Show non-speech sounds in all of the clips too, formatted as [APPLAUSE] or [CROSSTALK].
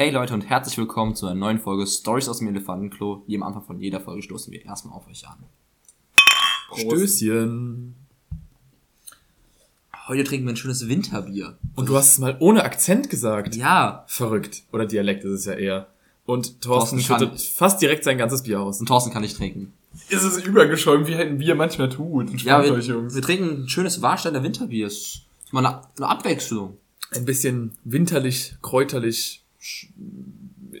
Hey Leute und herzlich willkommen zu einer neuen Folge Stories aus dem Elefantenklo. Wie am Anfang von jeder Folge stoßen wir erstmal auf euch an. Stößchen. Heute trinken wir ein schönes Winterbier. Und du hast es mal ohne Akzent gesagt. Ja, Verrückt. Oder Dialekt ist es ja eher. Und Thorsten, Thorsten schüttet fast direkt sein ganzes Bier aus. und Thorsten kann nicht trinken. Ist es übergeschäumt, wie ein Bier manchmal tut. Ja, wir, wir trinken ein schönes Warsteiner Winterbier. Ist mal eine, eine Abwechslung. Ein bisschen winterlich, kräuterlich.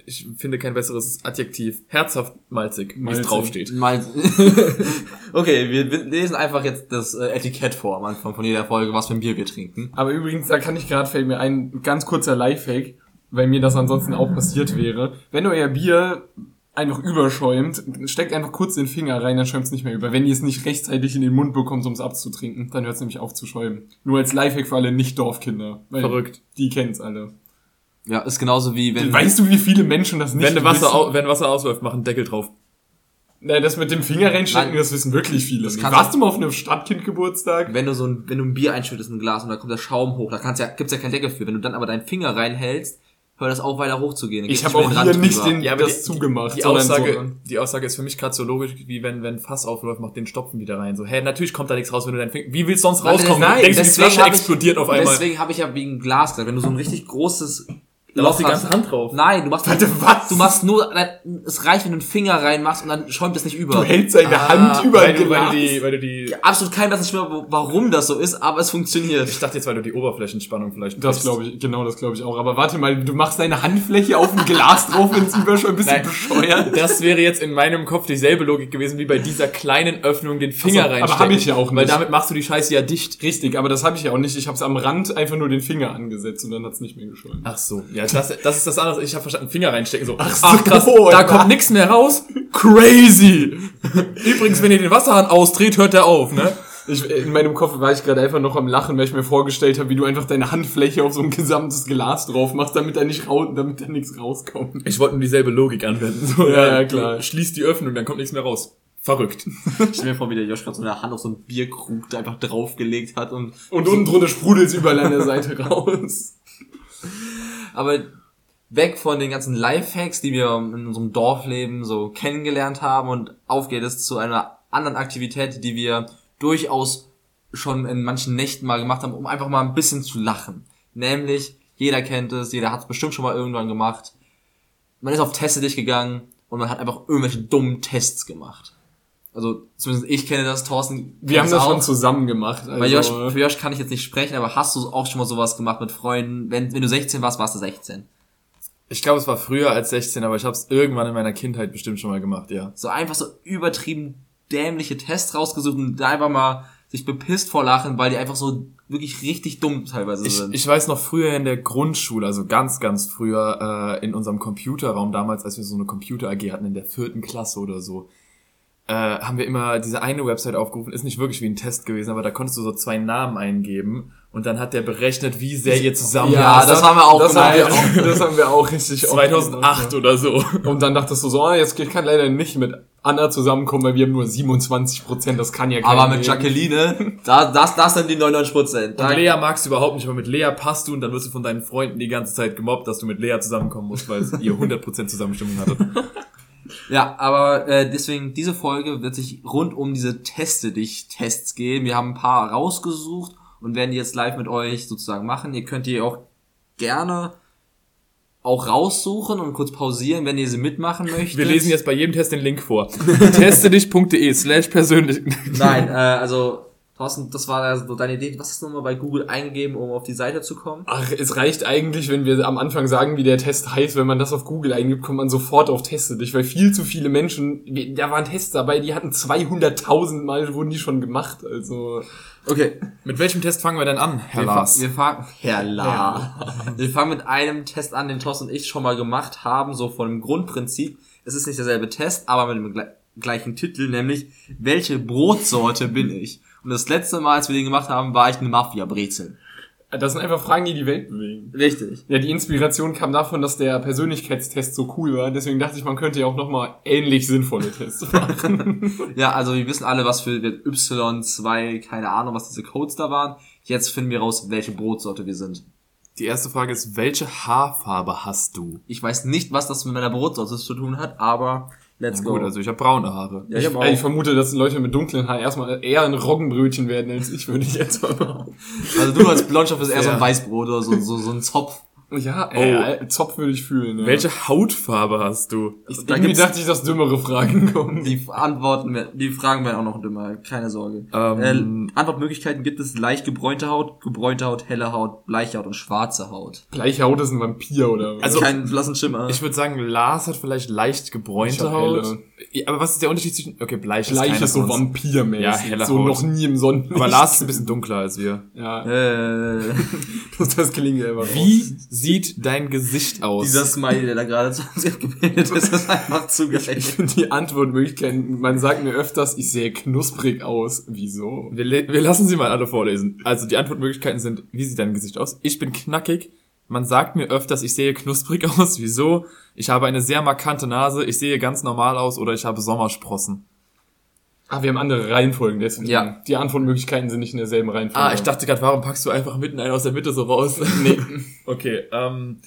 Ich finde kein besseres Adjektiv. Herzhaft malzig, wie es draufsteht. [LAUGHS] Okay, wir, lesen einfach jetzt das äh, Etikett vor am Anfang von jeder Folge, was für ein Bier wir trinken. Aber übrigens, da kann ich gerade, fällt mir ein ganz kurzer Lifehack, weil mir das ansonsten auch passiert wäre. Wenn euer Bier einfach überschäumt, steckt einfach kurz den Finger rein, dann schäumt es nicht mehr über. Wenn ihr es nicht rechtzeitig in den Mund bekommt, um es abzutrinken, dann hört es nämlich auf zu schäumen. Nur als Lifehack für alle Nicht-Dorfkinder. Verrückt. Die kennen's alle. Ja, ist genauso wie wenn... Weißt du, wie viele Menschen das nicht Wenn Wasser, wissen? au wenn Wasser ausläuft, mach einen Deckel drauf. Nein, das mit dem Finger reinstecken, Nein. das wissen wirklich viele. Das nicht. Warst du mal auf einem Stadtkindgeburtstag? wenn du so ein, wenn du ein Bier einschüttest in ein Glas und da kommt der Schaum hoch, da kannst ja, gibt's ja keinen Deckel für. Wenn du dann aber deinen Finger reinhältst, hört das auf weiter hochzugehen. Ich habe auch hier nicht den. Ja, aber das die- zugemacht. Die Aussage, so, die Aussage ist für mich gerade so logisch, wie wenn, wenn Fass aufläuft, macht den Stopfen wieder rein. So, hä, natürlich kommt da nichts raus, wenn du deinen Finger, wie willst du sonst rauskommen? das- du denkst, du, die deswegen Flasche hab ich- explodiert auf einmal. Deswegen habe ich ja wegen Glas gesagt, wenn du so ein richtig großes Da machst du die ganze Hand drauf. Nein, du machst Warte, was? Du machst nur, es reicht, wenn du einen Finger reinmachst und dann schäumt es nicht über. du hältst seine Ah, Hand über weil ein du, weil Glas. du die, weil du die, Absolut kein Blatt mehr, warum das so ist, aber es funktioniert. ich dachte jetzt, weil du die Oberflächenspannung vielleicht Das glaube ich, genau, das glaube ich auch. Aber warte mal, du machst deine Handfläche auf ein Glas drauf, wenn es überschäumt, bist du Nein. bescheuert. Das wäre jetzt in meinem Kopf dieselbe Logik gewesen, wie bei dieser kleinen Öffnung den Finger Ach so, aber reinstecken. hab ich ja auch Weil nicht. damit machst du die Scheiße ja dicht. Richtig, aber das habe ich ja auch nicht. Ich habe es am Rand einfach nur den Finger angesetzt und dann hat's nicht mehr geschäumt. Ach so, ja, das, das ist das andere. Ich habe verstanden, Finger reinstecken, so. Ach, so, krass, da ja. kommt nichts mehr raus. Crazy! Übrigens, wenn ihr den Wasserhahn ausdreht, hört der auf, ne? Ich, in meinem Kopf war ich gerade einfach noch am Lachen, weil ich mir vorgestellt habe, wie du einfach deine Handfläche auf so ein gesamtes Glas drauf machst, damit da nicht raus, damit da nichts rauskommt. Ich wollte nur dieselbe Logik anwenden. So, Ja, ja, klar. du Schließt die Öffnung, dann kommt nichts mehr raus. Verrückt. Ich stell mir vor, wie der Josh gerade so eine Hand auf so einen Bierkrug da einfach draufgelegt hat und, Und unten drunter sprudelt's überall an der Seite raus. [LAUGHS] aber weg von den ganzen Lifehacks, die wir in unserem Dorfleben so kennengelernt haben und auf geht es zu einer anderen Aktivität, die wir durchaus schon in manchen Nächten mal gemacht haben, um einfach mal ein bisschen zu lachen. Nämlich, jeder kennt es, jeder hat es bestimmt schon mal irgendwann gemacht. Man ist auf Teste dich gegangen und man hat einfach irgendwelche dummen Tests gemacht. Also, zumindest ich kenne das, Thorsten. Wir haben es das auch. schon zusammen gemacht. Bei Also, Josh, für Josh kann ich jetzt nicht sprechen, aber hast du auch schon mal sowas gemacht mit Freunden? Wenn, wenn du 16 warst, warst du 16. Ich glaube, es war früher als 16, aber ich habe es irgendwann in meiner Kindheit bestimmt schon mal gemacht, ja. So einfach so übertrieben dämliche Tests rausgesucht und da einfach mal sich bepisst vor Lachen, weil die einfach so wirklich richtig dumm teilweise Ich, sind. ich weiß noch früher in der Grundschule, also ganz, ganz früher äh, in unserem Computerraum damals, als wir so eine Computer AG hatten in der vierten Klasse oder so, äh, haben wir immer diese eine Website aufgerufen. Ist nicht wirklich wie ein Test gewesen, aber da konntest du so zwei Namen eingeben und dann hat der berechnet, wie sehr ihr zusammen Ja, das haben wir auch das haben wir gemacht. auch, das haben wir auch richtig oft 2008 gemacht, oder so. Und dann dachtest du so, ah, jetzt ich kann leider nicht mit Anna zusammenkommen, weil wir haben nur 27 Prozent, das kann ja keiner aber mit. Jacqueline, da, das, das sind die 99 Prozent. Und Lea magst du überhaupt nicht, aber mit Lea passt du und dann wirst du von deinen Freunden die ganze Zeit gemobbt, dass du mit Lea zusammenkommen musst, weil ihr 100% Zusammenstimmung hattet. Ja, aber äh, deswegen, diese Folge wird sich rund um diese Teste dich Tests gehen. Wir haben ein paar rausgesucht und werden die jetzt live mit euch sozusagen machen. Ihr könnt die auch gerne auch raussuchen und kurz pausieren, wenn ihr sie mitmachen [LAUGHS] möchtet. Wir lesen jetzt bei jedem Test den Link vor. [LAUGHS] Testedich.de slash persönlich. Nein, äh, also Thorsten, das war so deine Idee. Was hast du nochmal bei Google eingegeben, um auf die Seite zu kommen? Ach, es reicht eigentlich, wenn wir am Anfang sagen, wie der Test heißt. Wenn man das auf Google eingibt, kommt man sofort auf Teste dich, weil viel zu viele Menschen, da waren Tests dabei, die hatten 200.000 Mal, wurden die schon gemacht. Also, Okay, Mit welchem Test fangen wir denn an, Herr wir, fa Lars? wir fangen, Herr Lars. Wir fangen mit einem Test an, den Thorsten und ich schon mal gemacht haben, so von dem Grundprinzip. Es ist nicht derselbe Test, aber mit dem gle gleichen Titel, nämlich welche Brotsorte bin ich? Und das letzte Mal, als wir den gemacht haben, war ich eine Mafia-Brezel. das sind einfach Fragen, die die Welt bewegen. Richtig. Ja, die Inspiration kam davon, dass der Persönlichkeitstest so cool war. Deswegen dachte ich, man könnte ja auch nochmal ähnlich sinnvolle Tests [LAUGHS] machen. Ja, also wir wissen alle, was für Y2, keine Ahnung, was diese Codes da waren. Jetzt finden wir raus, welche Brotsorte wir sind. Die erste Frage ist, welche Haarfarbe hast du? Ich weiß nicht, was das mit meiner Brotsorte zu tun hat, aber let's go. Gut, also ich habe braune Haare. ja, ich Ich, ich vermute, dass Leute mit dunklen Haaren erstmal eher ein Roggenbrötchen werden als ich, würde ich jetzt mal behaupten. Also du als Blondstoff bist eher so ein Ja. Weißbrot oder so, so, so ein Zopf. Ja, äh, Zopf würde ich fühlen. Ja. Welche Hautfarbe hast du? Da Irgendwie dachte ich, dass dümmere Fragen kommen. die Antworten, werden- die Fragen werden auch noch dümmer, keine Sorge. Ähm, äh, Antwortmöglichkeiten gibt es leicht gebräunte Haut, gebräunte Haut, helle Haut, bleiche Haut und schwarze Haut. Gleiche Haut ist ein Vampir oder was? Also- Keinen blassen Schimmer. Ich würde sagen, Lars hat vielleicht leicht Ich gebräunte Haut. helle. Ja, Aber was ist der Unterschied zwischen... Okay, bleich ist keiner ist so vampirmäßig. Ja, helle so Haut. noch nie im Sonnenlicht. Aber Lars ist ein bisschen dunkler als wir. Ja, äh, [LAUGHS] das, das klingt ja immer Wie raus. Sieht [LAUGHS] dein Gesicht aus? dieser Smiley, der da gerade zu uns gebildet ist, ist einfach zu [LAUGHS] Ich gerecht. finde die Antwortmöglichkeiten, man sagt mir öfters, ich sehe knusprig aus. Wieso? wir, wir lassen sie mal alle vorlesen. Also die Antwortmöglichkeiten sind, wie sieht dein Gesicht aus? Ich bin knackig. Man sagt mir öfters, ich sehe knusprig [LAUGHS] aus. Wieso? Ich habe eine sehr markante Nase. Ich sehe ganz normal aus oder ich habe Sommersprossen. Ah, wir haben andere Reihenfolgen, deswegen. Ja. Die Antwortmöglichkeiten sind nicht in derselben Reihenfolge. Ah, ich dachte gerade, warum packst du einfach mitten einen aus der Mitte so raus? Nee. [LAUGHS] okay, ähm,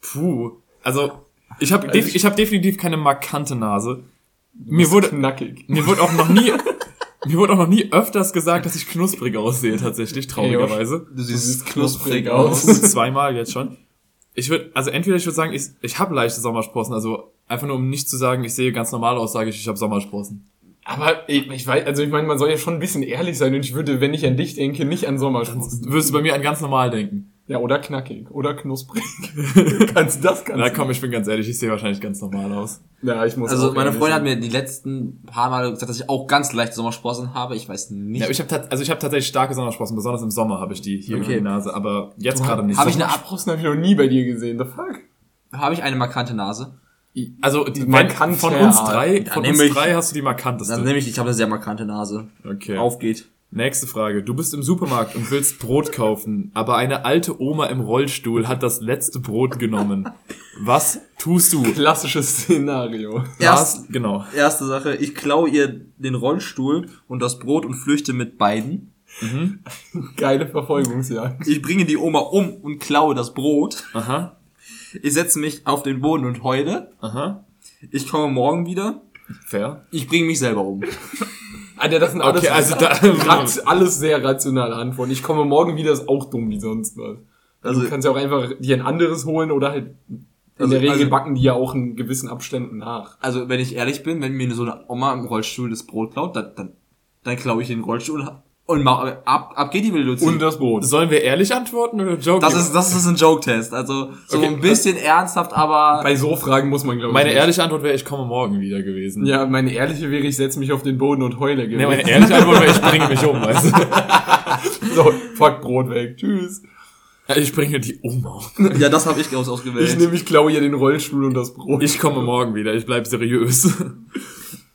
puh. Also, ich habe Also def ich hab definitiv keine markante Nase. Mir wurde, knackig. mir wurde auch noch nie, [LAUGHS] mir wurde auch noch nie öfters gesagt, dass ich knusprig aussehe, tatsächlich, traurigerweise. Du siehst knusprig aus. [LAUGHS] Zweimal jetzt schon. Ich würde, also entweder ich würde sagen, ich, ich habe leichte Sommersprossen, also einfach nur um nicht zu sagen, ich sehe ganz normal aus, sage ich, ich habe Sommersprossen. Aber ich, ich weiß, also ich meine, man soll ja schon ein bisschen ehrlich sein und ich würde, wenn ich an dich denke, nicht an Sommersprossen. Du würdest bei mir an ganz normal denken. Ja, oder knackig. Oder knusprig. [LAUGHS] kannst das kannst Na du. komm, ich bin ganz ehrlich, ich sehe wahrscheinlich ganz normal aus. Ja, ich muss Also auch meine Freundin hat mir die letzten paar Mal gesagt, dass ich auch ganz leichte Sommersprossen habe. Ich weiß nicht. Ja, ich habe also ich habe tatsächlich starke Sommersprossen, besonders im Sommer habe ich die hier Okay. in der Nase, aber jetzt gerade nicht. Hab ich eine Sommersprossen habe ich noch nie bei dir gesehen. The fuck? habe ich eine markante Nase? Also die Markante von uns drei, von uns ich- drei hast du die markanteste. Dann nehme ich, ich habe eine sehr markante Nase. okay. Aufgeht. Nächste Frage. Du bist im Supermarkt und willst Brot kaufen, aber eine alte Oma im Rollstuhl hat das letzte Brot genommen. Was tust du? Klassisches Szenario. Erst, genau. erste Sache, ich klaue ihr den Rollstuhl und das Brot und flüchte mit beiden. Geile Verfolgungsjagd. Ich bringe die Oma um und klaue das Brot. Aha. Ich setze mich auf den Boden und heule. Aha. Ich komme morgen wieder. Fair. Ich bringe mich selber um. [LAUGHS] Alter, das sind alles, Okay, also da- [LAUGHS] rat- alles sehr rationale Antworten. Ich komme morgen wieder, ist auch dumm wie sonst was. Also, Also- du kannst ja auch einfach dir ein anderes holen oder halt in Also- der Regel also- backen die ja auch in gewissen Abständen nach. Also, wenn ich ehrlich bin, wenn mir so eine Oma im Rollstuhl das Brot klaut, dann, dann, dann klaue ich den Rollstuhl und mach, ab, ab geht die Luzi. Und das Brot. Sollen wir ehrlich antworten oder joken? Das ist, das ist ein Joke-Test. Also, so Okay. ein bisschen ernsthaft, aber Bei so Fragen muss man, glaube ich. Meine nicht. ehrliche Antwort wäre, ich komme morgen wieder gewesen. Ja, meine ehrliche wäre, ich setze mich auf den Boden und heule. Nee, gewesen. meine ehrliche Antwort wäre, ich bringe mich um, weißt du? [LAUGHS] so, fuck Brot weg. Tschüss. Ja, Ich bringe die Oma um. [LAUGHS] ja, das habe ich aus, ausgewählt. Ich nehme, ich klaue ihr den Rollstuhl und das Brot. Ich komme morgen wieder, ich bleib seriös.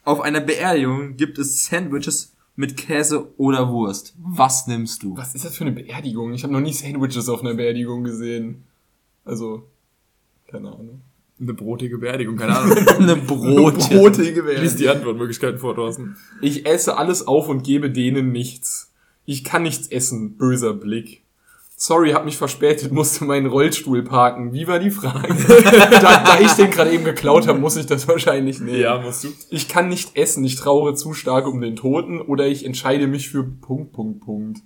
Auf einer Beerdigung gibt es Sandwiches mit Käse oder Wurst. Was nimmst du? Was ist das für eine Beerdigung? Ich habe noch nie Sandwiches auf einer Beerdigung gesehen. Also, keine Ahnung. Eine brotige Beerdigung, keine [LAUGHS] Ahnung. Eine Brotchen. Brotige Lies Beerdigung. die Antwortmöglichkeiten vor, Thorsten. Ich esse alles auf und gebe denen nichts. Ich kann nichts essen. Böser Blick. Sorry, hab mich verspätet, musste meinen Rollstuhl parken. Wie war die Frage? [LAUGHS] da, da ich den gerade eben geklaut habe, muss ich das wahrscheinlich nehmen. musst du. Ich kann nicht essen, ich trauere zu stark um den Toten oder ich entscheide mich für Punkt, Punkt, Punkt.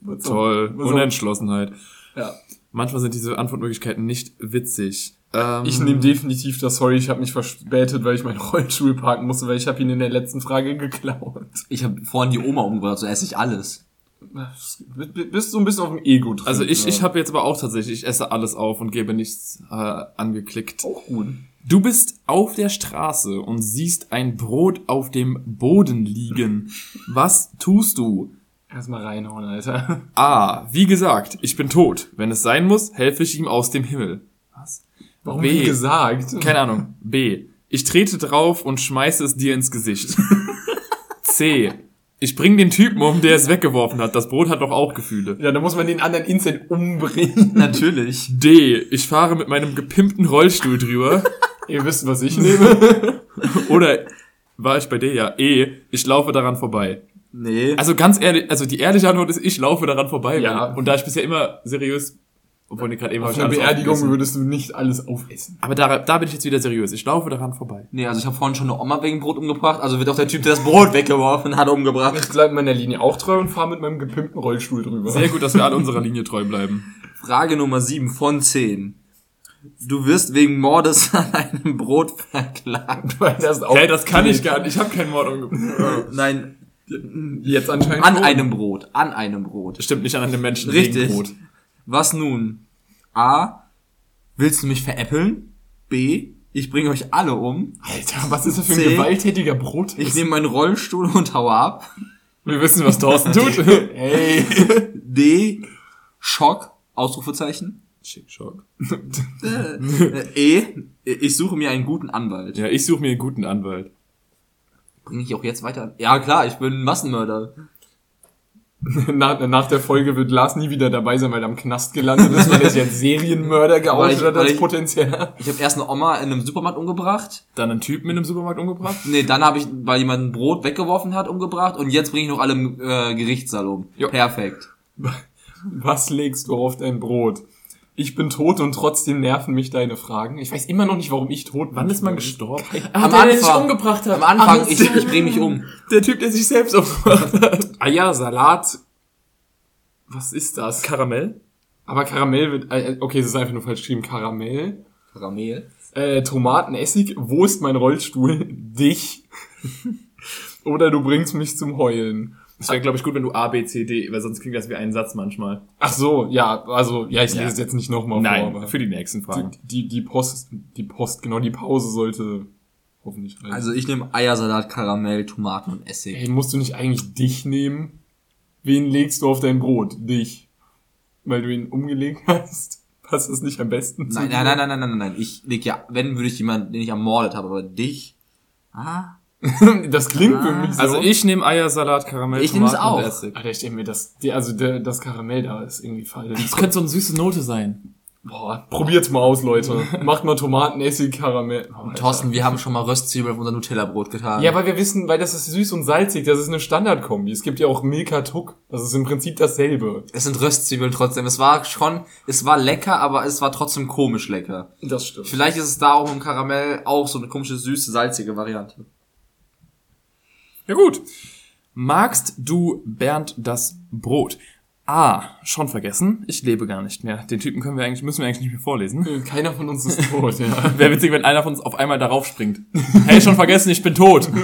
Was Toll. was Unentschlossenheit. Ja. Manchmal sind diese Antwortmöglichkeiten nicht witzig. Ähm, Ich nehme definitiv das Sorry, ich habe mich verspätet, weil ich meinen Rollstuhl parken musste, weil ich habe ihn in der letzten Frage geklaut. Ich habe vorhin die Oma umgebracht, so esse ich alles. Bist so ein bisschen auf dem Ego drin. Also ich, ja. ich habe jetzt aber auch tatsächlich, ich esse alles auf und gebe nichts äh, angeklickt. auch gut. Du bist auf der Straße und siehst ein Brot auf dem Boden liegen. [LAUGHS] Was tust du? Erstmal reinhauen, Alter. A. [LAUGHS] Wie gesagt, ich bin tot. Wenn es sein muss, helfe ich ihm aus dem Himmel. Was? Warum B. wie gesagt? Keine Ahnung. B. Ich trete drauf und schmeiße es dir ins Gesicht. [LAUGHS] C. Ich bring den Typen um, der es weggeworfen hat. Das Brot hat doch auch Gefühle. Ja, da muss man den anderen instant umbringen. [LAUGHS] Natürlich. D. Ich fahre mit meinem gepimpten Rollstuhl drüber. [LAUGHS] Ihr wisst, was ich [LAUGHS] nehme. Oder war ich bei D? Ja. E. Ich laufe daran vorbei. Nee. Also ganz ehrlich, also die ehrliche Antwort ist, ich laufe daran vorbei. Ja. Und da ich bisher immer seriös Obwohl die gerade eben Auf hab ich einer Beerdigung aufgegessen. würdest du nicht alles aufessen. Aber da, da bin ich jetzt wieder seriös. Ich laufe daran vorbei. Nee, also ich habe vorhin schon eine Oma wegen Brot umgebracht, also wird auch der Typ, der das Brot weggeworfen hat, umgebracht. Ich bleibe meiner Linie auch treu und fahre mit meinem gepimpten Rollstuhl drüber. Sehr gut, dass wir [LAUGHS] alle unserer Linie treu bleiben. Frage Nummer 7 von 10. Du wirst wegen Mordes [LAUGHS] an einem Brot verklagt. Weil das Hey, das kann ich gar nicht. Ich habe keinen Mord umgebracht. [LAUGHS] Nein, Jetzt anscheinend an schon. einem Brot. An einem Brot. Stimmt nicht an einem Menschen Richtig. wegen Brot. Was nun? A. Willst du mich veräppeln? B. Ich bringe euch alle um. Alter, was ist das für ein C. gewalttätiger Brot? Ich nehme meinen Rollstuhl und haue ab. Wir wissen, was Thorsten tut. [LAUGHS] Hey. D. Schock. Ausrufezeichen. Schick, Schock. Äh, E. Ich suche mir einen guten Anwalt. Ja, ich suche mir einen guten Anwalt. Bringe ich auch jetzt weiter? Ja klar, ich bin Massenmörder. [LAUGHS] nach, nach der Folge wird Lars nie wieder dabei sein, weil er am Knast gelandet ist, weil er sich als [LAUGHS] Serienmörder geoutet ich- hat als ich- Potenzial. Ich habe erst eine Oma in einem Supermarkt umgebracht. Dann einen Typen in einem Supermarkt umgebracht. Nee, dann habe ich, weil jemand ein Brot weggeworfen hat, umgebracht. Und jetzt bringe ich noch alle im äh, Gerichtssaal um. Jo. Perfekt. [LAUGHS] Was legst du auf dein Brot? Ich bin tot und trotzdem nerven mich deine Fragen. Ich weiß immer noch nicht, warum ich tot bin. Wann ist man gestorben? Am der, der sich Anfang. umgebracht hat. Am Anfang, Ach, ich, ich bringe mich um. [LAUGHS] Der Typ, der sich selbst umgebracht hat. [LAUGHS] Eier, Salat. Was ist das? Karamell? Aber Karamell wird, äh, okay, es ist einfach nur falsch geschrieben. Karamell. Karamell. Äh, Tomatenessig. Wo ist mein Rollstuhl? [LAUGHS] Dich. Oder du bringst mich zum Heulen. Das wäre, glaube ich, gut, wenn du A, B, C, D, weil sonst klingt das wie ein Satz manchmal. Ach so, ja, also, ja, ich lese Ja. es jetzt nicht nochmal vor, Nein, aber für die nächsten Fragen. die, die, die Post, die Post, genau, die Pause sollte hoffentlich reichen. Also ich nehme Eiersalat, Karamell, Tomaten und Essig. Hey, musst du nicht eigentlich dich nehmen? Wen legst du auf dein Brot? Dich. Weil du ihn umgelegt hast? [LAUGHS] Passt das nicht am besten zu Nein, nein, nein, nein, nein, nein, nein. Ich leg ja, wenn würde ich jemanden, den ich ermordet habe, aber dich. Ah. [LAUGHS] Das klingt für mich so. Also ich nehme Eiersalat, Karamell, Ich Tomaten und auch. Essig. Alter, ich denke mir, das, die, also der, das Karamell da ist irgendwie falsch. Das könnte so eine süße Note sein. Boah, probiert's mal aus, Leute. [LAUGHS] Macht mal Tomaten, Essig, Karamell. Oh. Thorsten, wir haben schon mal Röstzwiebeln auf unser Nutella-Brot getan. Ja, weil wir wissen, weil das ist süß und salzig, das ist eine Standardkombi. Es gibt ja auch Milka Tuck. Das ist im Prinzip dasselbe. Es sind Röstzwiebeln trotzdem. Es war schon, es war lecker, aber es war trotzdem komisch lecker. Das stimmt. Vielleicht ist es da auch im Karamell auch so eine komische, süße, salzige Variante. Ja gut. Magst du Bernd das Brot? A. Schon vergessen. Ich lebe gar nicht mehr. Den Typen können wir eigentlich, müssen wir eigentlich nicht mehr vorlesen. Keiner von uns ist tot, ja. [LAUGHS] Wäre witzig, wenn einer von uns auf einmal darauf springt. Hey, schon vergessen, ich bin tot. [LAUGHS]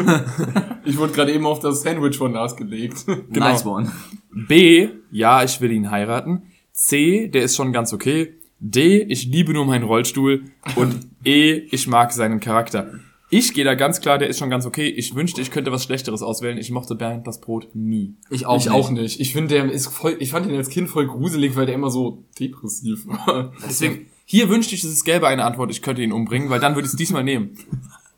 Ich wurde gerade eben auf das Sandwich von Lars gelegt. Genau. Nice one. B. Ja, ich will ihn heiraten. C. Der ist schon ganz okay. D. Ich liebe nur meinen Rollstuhl. Und E. Ich mag seinen Charakter. Ich gehe da ganz klar, der ist schon ganz okay. Ich wünschte, ich könnte was Schlechteres auswählen. Ich mochte Bernd das Brot nie. Ich auch ich nicht. auch nicht. Ich finde, der ist voll, ich fand ihn als Kind voll gruselig, weil der immer so depressiv war. Deswegen, hier wünschte ich, es gäbe eine Antwort, ich könnte ihn umbringen, weil dann würde ich es diesmal nehmen.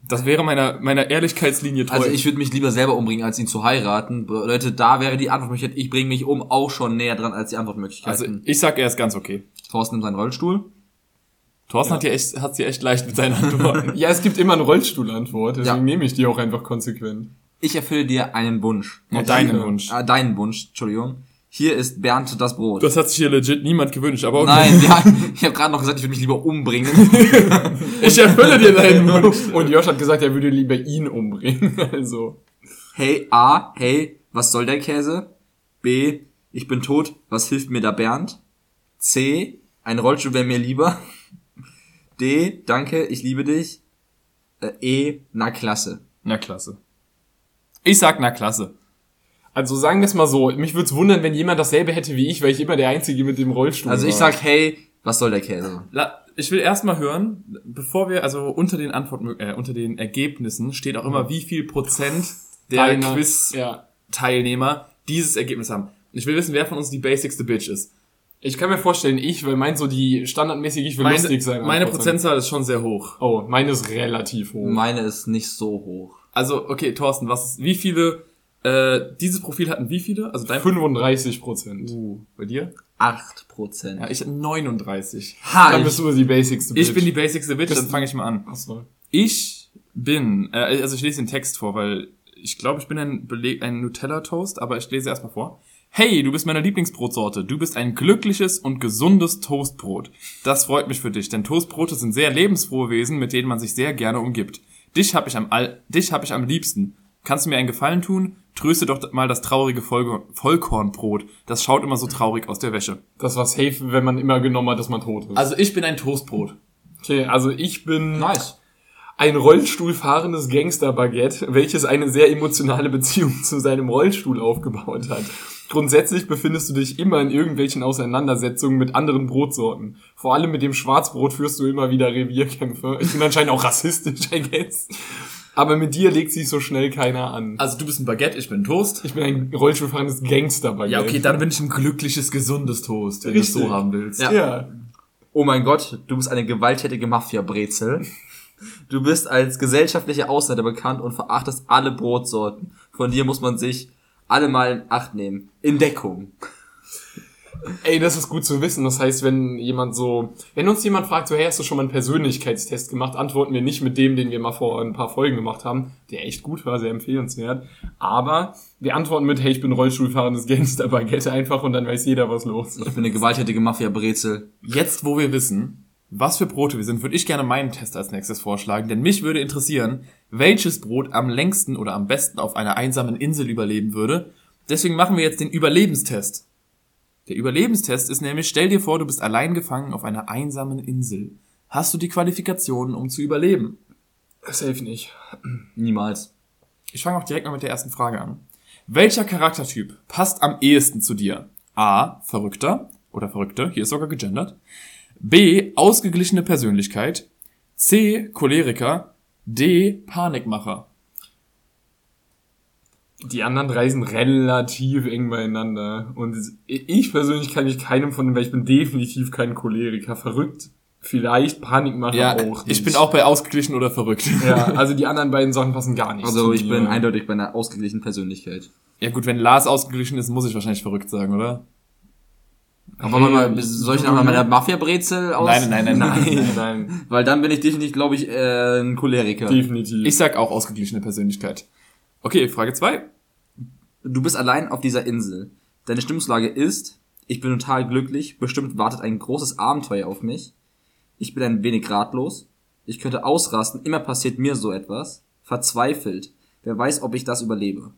Das wäre meiner, meiner Ehrlichkeitslinie treu. Also ich würde mich lieber selber umbringen, als ihn zu heiraten. Leute, da wäre die Antwortmöglichkeit, ich bringe mich um, auch schon näher dran als die also Antwortmöglichkeiten. ich sag, er ist ganz okay. Thorsten nimmt seinen Rollstuhl. Thorsten hat hier echt, hat sie echt leicht mit seinen [LAUGHS] Antworten. Ja, es gibt immer eine Rollstuhlantwort, deswegen Ja. nehme ich die auch einfach konsequent. Ich erfülle dir einen Wunsch. Und deinen. Wunsch. Äh, deinen Wunsch, Entschuldigung. Hier ist Bernd das Brot. Das hat sich hier legit niemand gewünscht, aber okay. Nein, [LAUGHS] ja, ich habe gerade noch gesagt, ich würde mich lieber umbringen. [LAUGHS] Ich erfülle dir deinen Wunsch. Und Josh hat gesagt, er würde lieber ihn umbringen. Also, Hey, A, hey, was soll der Käse? B, ich bin tot, was hilft mir da Bernd? C, ein Rollstuhl wäre mir lieber. D, danke, ich liebe dich. Äh, E, na klasse. Na klasse. Ich sag na klasse. also sagen wir es mal so, mich würde es wundern, wenn jemand dasselbe hätte wie ich, weil ich immer der Einzige mit dem Rollstuhl Also ich war. sag, hey, was soll der Käse? La ich will erstmal hören, bevor wir, also unter den Antworten, äh, unter den Ergebnissen steht auch immer, wie viel Prozent [LAUGHS] der Quiz-Teilnehmer Ja. dieses Ergebnis haben. Ich will wissen, wer von uns die basicste Bitch ist. Ich kann mir vorstellen, ich, weil mein so die standardmäßig, ich will Meine, lustig sein. meine Prozentzahl ist schon sehr hoch. Oh, meine ist relativ hoch. Meine ist nicht so hoch. Also, okay, Thorsten, was ist, wie viele, äh, dieses Profil hatten wie viele? Also dein 35 Prozent. Uh, bei dir? 8 Prozent. Ja, ich hatte 39. ha, Dann ich, bist du die basicste Ich bin die basicste Bitch, Bist dann fange ich mal an. Achso. Ich bin, äh, also ich lese den Text vor, weil ich glaube, ich bin ein, Beleg, ein Nutella-Toast, aber ich lese erstmal vor. Hey, du bist meine Lieblingsbrotsorte. Du bist ein glückliches und gesundes Toastbrot. Das freut mich für dich, denn Toastbrote sind sehr lebensfrohe Wesen, mit denen man sich sehr gerne umgibt. Dich hab ich am, all dich hab ich am liebsten. Kannst du mir einen Gefallen tun? Tröste doch mal das traurige Voll Vollkornbrot. Das schaut immer so traurig aus der Wäsche. Das war safe, wenn man immer genommen hat, dass man tot ist. Also ich bin ein Toastbrot. Okay, also ich bin Nice. ein Rollstuhlfahrendes Gangsterbaguette, welches eine sehr emotionale Beziehung zu seinem Rollstuhl aufgebaut hat. Grundsätzlich befindest du dich immer in irgendwelchen Auseinandersetzungen mit anderen Brotsorten. Vor allem mit dem Schwarzbrot führst du immer wieder Revierkämpfe. Ich bin anscheinend auch rassistisch, [LAUGHS] I guess. Aber mit dir legt sich so schnell keiner an. Also du bist ein Baguette, ich bin ein Toast. Ich bin ein Rollstuhlfahrendes Gangsterbaguette. Ja, okay, dann bin ich ein glückliches, gesundes Toast, wenn du es so haben willst. Ja. Ja. Oh mein Gott, du bist eine gewalttätige Mafia-Brezel. Du bist als gesellschaftlicher Außenseiter bekannt und verachtest alle Brotsorten. Von dir muss man sich alle mal in Acht nehmen. In Deckung. Ey, das ist gut zu wissen. Das heißt, wenn jemand so, wenn uns jemand fragt, so, hey, hast du schon mal einen Persönlichkeitstest gemacht, antworten wir nicht mit dem, den wir mal vor ein paar Folgen gemacht haben, der echt gut war, sehr empfehlenswert. Aber wir antworten mit, hey, ich bin Rollstuhlfahrendes Gangsterbaguette einfach und dann weiß jeder, was los ist. Ich bin eine gewalttätige Mafia-Brezel. Jetzt, wo wir wissen, was für Brote wir sind, würde ich gerne meinen Test als nächstes vorschlagen, denn mich würde interessieren, welches Brot am längsten oder am besten auf einer einsamen Insel überleben würde. Deswegen machen wir jetzt den Überlebenstest. Der Überlebenstest ist nämlich, stell dir vor, du bist allein gefangen auf einer einsamen Insel. Hast du die Qualifikationen, um zu überleben? Safe nicht. Niemals. Ich fange auch direkt mal mit der ersten Frage an. Welcher Charaktertyp passt am ehesten zu dir? A. Verrückter oder Verrückte, hier ist sogar gegendert. B. Ausgeglichene Persönlichkeit. C. Choleriker. D. Panikmacher. Die anderen drei sind relativ eng beieinander. Und ich persönlich kann mich keinem von denen, weil ich bin definitiv kein Choleriker. Verrückt. Vielleicht Panikmacher Ja, auch. ich nicht. bin auch bei ausgeglichen oder verrückt. Ja, [LAUGHS] also die anderen beiden Sachen passen gar nicht. Also zu ich mir. bin eindeutig bei einer ausgeglichenen Persönlichkeit. Ja gut, wenn Lars ausgeglichen ist, muss ich wahrscheinlich verrückt sagen, oder? Aber warte mal, soll ich noch mal meine Mafia-Brezel aus? Nein, nein, nein, nein, [LAUGHS] Nein, nein, Weil dann bin ich definitiv, glaube ich, äh, ein Choleriker. definitiv. Ich sag auch ausgeglichene Persönlichkeit. Okay, Frage zwei. Du bist allein auf dieser Insel. Deine Stimmungslage ist, ich bin total glücklich, bestimmt wartet ein großes Abenteuer auf mich. Ich bin ein wenig ratlos. Ich könnte ausrasten, immer passiert mir so etwas. Verzweifelt. Wer weiß, ob ich das überlebe.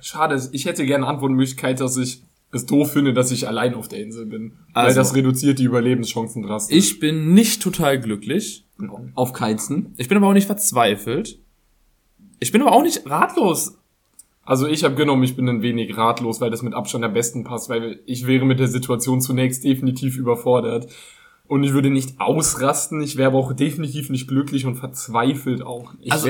Schade, ich hätte gerne Antwortmöglichkeit, dass ich es doof finde, dass ich allein auf der Insel bin. weil Also- das reduziert die Überlebenschancen drastisch. Ich bin nicht total glücklich. Auf keinsten. Ich bin aber auch nicht verzweifelt. Ich bin aber auch nicht ratlos. Also ich habe genommen, ich bin ein wenig ratlos, weil das mit Abstand am besten passt, weil ich wäre mit der Situation zunächst definitiv überfordert. Und ich würde nicht ausrasten, ich wäre aber auch definitiv nicht glücklich und verzweifelt auch nicht. Also,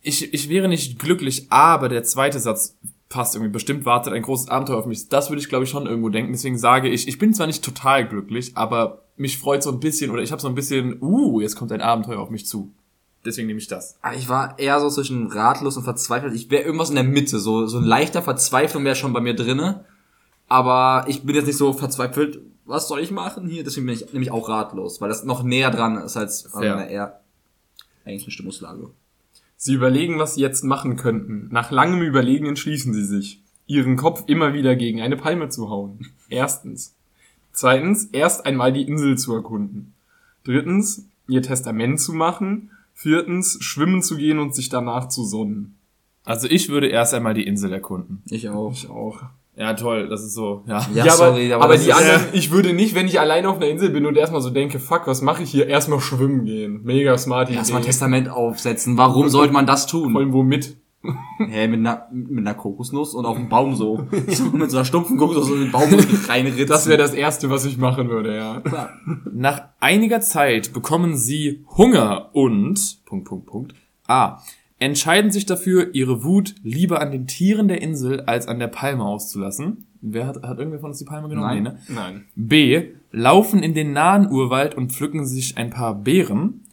ich, ich wäre nicht glücklich, aber der zweite Satz passt irgendwie. Bestimmt wartet ein großes Abenteuer auf mich. Das würde ich, glaube ich, schon irgendwo denken. Deswegen sage ich, ich bin zwar nicht total glücklich, aber mich freut so ein bisschen, oder ich habe so ein bisschen, uh, jetzt kommt ein Abenteuer auf mich zu. Deswegen nehme ich das. Ich war eher so zwischen ratlos und verzweifelt. Ich wäre irgendwas in der Mitte. So, so ein leichter Verzweiflung wäre schon bei mir drinne. Aber ich bin jetzt nicht so verzweifelt. Was soll ich machen hier? Deswegen bin ich nämlich auch ratlos, weil das noch näher dran ist als an einer eher eigentlich eine Stimmungslage. Sie überlegen, was sie jetzt machen könnten. Nach langem Überlegen entschließen sie sich, ihren Kopf immer wieder gegen eine Palme zu hauen. Erstens. Zweitens, erst einmal die Insel zu erkunden. Drittens, ihr Testament zu machen. Viertens, schwimmen zu gehen und sich danach zu sonnen. Also ich würde erst einmal die Insel erkunden. Ich auch. Ich auch. Ja, toll, das ist so, ja. Ja, sorry, aber, aber die anderen, ich würde nicht, wenn ich alleine auf einer Insel bin und erstmal so denke, fuck, was mache ich hier? Erstmal schwimmen gehen. Mega smart Erstmal ein Idee. Testament aufsetzen. Warum sollte man das Vor tun? allem womit? [LAUGHS] Hä, mit einer, mit einer Kokosnuss und auf dem Baum so. [LAUGHS] so mit so einer stumpfen Kokosnuss in den Baum reinritzen. Das wäre das Erste, was ich machen würde, ja. Nach einiger Zeit bekommen sie Hunger und Punkt, Punkt, Punkt. A. Entscheiden sich dafür, ihre Wut lieber an den Tieren der Insel als an der Palme auszulassen. Wer hat, hat irgendwer von uns die Palme genommen? Nein. Nee, ne? Nein. B. Laufen in den nahen Urwald und pflücken sich ein paar Beeren.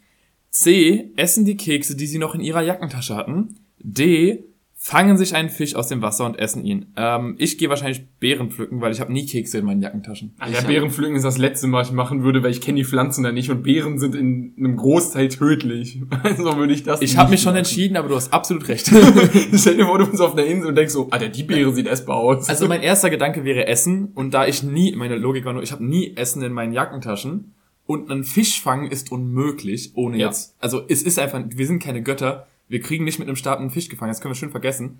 C. Essen die Kekse, die sie noch in ihrer Jackentasche hatten. D. fangen sich einen Fisch aus dem Wasser und essen ihn. Ähm, ich gehe wahrscheinlich Beeren pflücken, weil ich habe nie Kekse in meinen Jackentaschen. Ja, Beeren pflücken ist das letzte, was ich machen würde, weil ich kenne die Pflanzen da nicht und Beeren sind in einem Großteil tödlich. [LAUGHS] Also würde ich das Ich habe mich schon machen. entschieden, aber du hast absolut recht. [LAUGHS] Stell dir vor, du bist auf einer Insel und denkst so, Alter, die Beere sieht essbar aus. Also mein erster Gedanke wäre Essen und da ich nie, meine Logik war nur, ich habe nie Essen in meinen Jackentaschen und einen Fisch fangen ist unmöglich, ohne Ja. jetzt, also es ist einfach, wir sind keine Götter, wir kriegen nicht mit einem Stab einen Fisch gefangen, das können wir schön vergessen.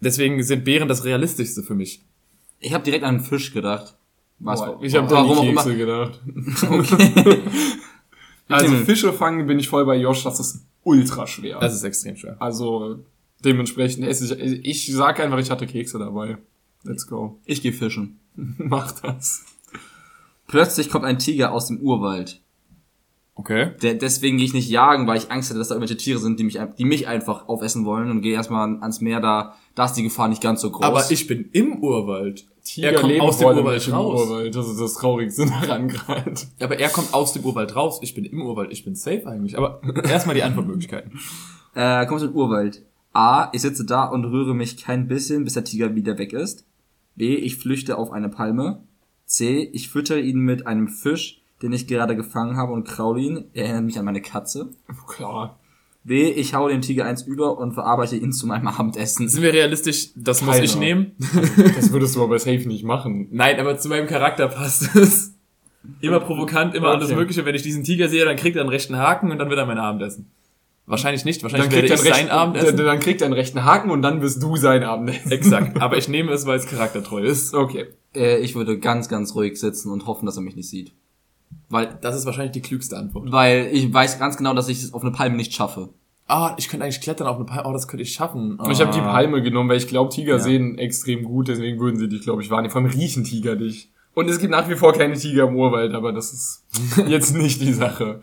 Deswegen sind Beeren das Realistischste für mich. Ich habe direkt an einen Fisch gedacht. Was, Boah, ich habe auch immer. Kekse gedacht. [LAUGHS] Okay. [LAUGHS] Also Fische fangen bin ich voll bei Josh, das ist ultra schwer. Das ist extrem schwer. Also dementsprechend esse ich, ich sag einfach, ich hatte Kekse dabei. Let's go. Ich gehe fischen. [LAUGHS] Mach das. Plötzlich kommt ein Tiger aus dem Urwald. Okay. Der, deswegen gehe ich nicht jagen, weil ich Angst hätte, dass da irgendwelche Tiere sind, die mich, die mich einfach aufessen wollen und gehe erstmal ans Meer, da, da ist die Gefahr nicht ganz so groß. Aber ich bin im Urwald. Tiger er kommt leben aus dem Urwald raus. Urwald. Das ist das Traurigste daran gerade. Aber er kommt aus dem Urwald raus. Ich bin im Urwald. Ich bin safe eigentlich. Aber erstmal die Antwortmöglichkeiten. [LAUGHS] Äh, kommst du in den Urwald. A, ich sitze da und rühre mich kein bisschen, bis der Tiger wieder weg ist. B, ich flüchte auf eine Palme. C, ich füttere ihn mit einem Fisch, den ich gerade gefangen habe und kraule ihn. Er erinnert mich an meine Katze. Klar. D, ich haue dem Tiger eins über und verarbeite ihn zu meinem [LAUGHS] Abendessen. Sind wir realistisch? Das muss Keiner. ich nehmen. Das würdest du aber safe nicht machen. Nein, aber zu meinem Charakter passt es. Immer provokant, immer Okay. alles Mögliche. Wenn ich diesen Tiger sehe, dann kriegt er einen rechten Haken und dann wird er mein Abendessen. Wahrscheinlich nicht. Wahrscheinlich Dann werde kriegt, ich er sein einen rechten, Abendessen. dann, dann kriegt er einen rechten Haken und dann wirst du sein Abendessen. Exakt. Aber ich nehme es, weil es charaktertreu ist. Okay. Äh, ich würde ganz, ganz ruhig sitzen und hoffen, dass er mich nicht sieht. Weil, Das ist wahrscheinlich die klügste Antwort. weil ich weiß ganz genau, dass ich es auf eine Palme nicht schaffe. Ah, ich könnte eigentlich klettern auf eine Palme. Oh, das könnte ich schaffen. Ah. Ich habe die Palme genommen, weil ich glaube, Tiger Ja. sehen extrem gut, deswegen würden sie dich, glaube ich, wahrnehmen. Vor allem riechen Tiger dich. Und es gibt nach wie vor keine Tiger im Urwald, aber das ist [LAUGHS] jetzt nicht die Sache.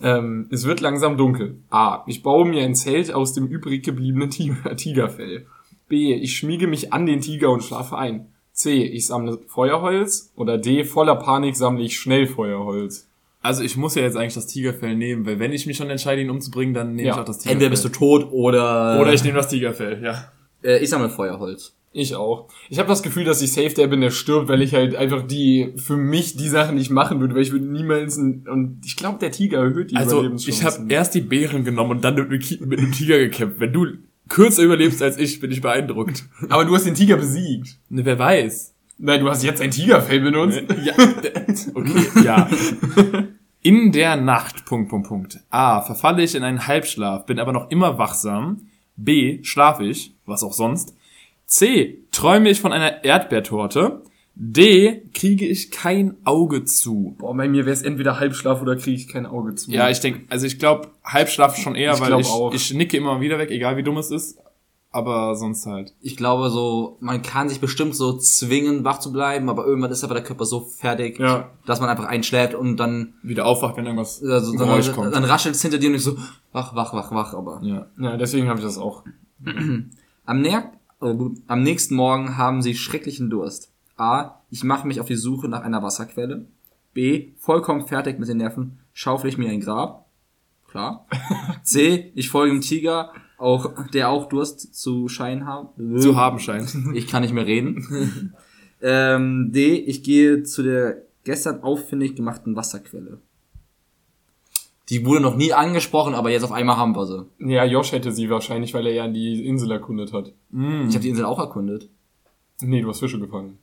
Ähm, es wird langsam dunkel. A. Ich baue mir ein Zelt aus dem übrig gebliebenen Tiger Tigerfell. B. Ich schmiege mich an den Tiger und schlafe ein. C. Ich sammle Feuerholz. Oder D. Voller Panik sammle ich schnell Feuerholz. Also ich muss ja jetzt eigentlich das Tigerfell nehmen, weil wenn ich mich schon entscheide, ihn umzubringen, dann nehme Ja. ich auch das Tigerfell. Entweder bist du tot oder... Oder ich nehme das Tigerfell, ja. Äh, ich sammle Feuerholz. Ich auch. Ich habe das Gefühl, dass ich safe der bin, der stirbt, weil ich halt einfach die, für mich die Sachen nicht machen würde, weil ich würde niemals, ein, und ich glaube, der Tiger erhöht die Also ich habe erst die Beeren genommen und dann mit, mit einem Tiger gekämpft. Wenn du kürzer überlebst als ich, bin ich beeindruckt. Aber du hast den Tiger besiegt. Ne, wer weiß. Nein, du hast jetzt ein Tigerfell benutzt. Ja, okay, ja. In der Nacht, Punkt, Punkt, Punkt. A, verfalle ich in einen Halbschlaf, bin aber noch immer wachsam. B, schlafe ich, was auch sonst. C, träume ich von einer Erdbeertorte. D, kriege ich kein Auge zu. Boah, bei mir wäre es entweder Halbschlaf oder kriege ich kein Auge zu. Ja, ich denke, also ich glaube, Halbschlaf schon eher, Ich weil ich, auch. ich nicke immer wieder weg, egal wie dumm es ist. Aber sonst halt. Ich glaube so, man kann sich bestimmt so zwingen, wach zu bleiben, aber irgendwann ist aber der Körper so fertig, Ja. dass man einfach einschläft und dann, Wieder aufwacht, wenn irgendwas also, dann, Geräusch dann, kommt. dann raschelt es hinter dir und ich so, wach, wach, wach, wach, aber. ja. Ja, deswegen habe ich das auch. [CLEARS THROAT] Am, äh, am nächsten Morgen haben sie schrecklichen Durst. A. Ich mache mich auf die Suche nach einer Wasserquelle. B. Vollkommen fertig mit den Nerven, schaufel ich mir ein Grab. Klar. [LAUGHS] C. Ich folge dem Tiger, auch, der auch Durst zu scheinen haben. Zu haben scheint. Ich kann nicht mehr reden. [LAUGHS] ähm, D. Ich gehe zu der gestern auffindig gemachten Wasserquelle. Die wurde noch nie angesprochen, aber jetzt auf einmal haben wir sie. Ja, Josh hätte sie wahrscheinlich, weil er ja die Insel erkundet hat. Ich habe die Insel auch erkundet. Nee, du hast Fische gefangen.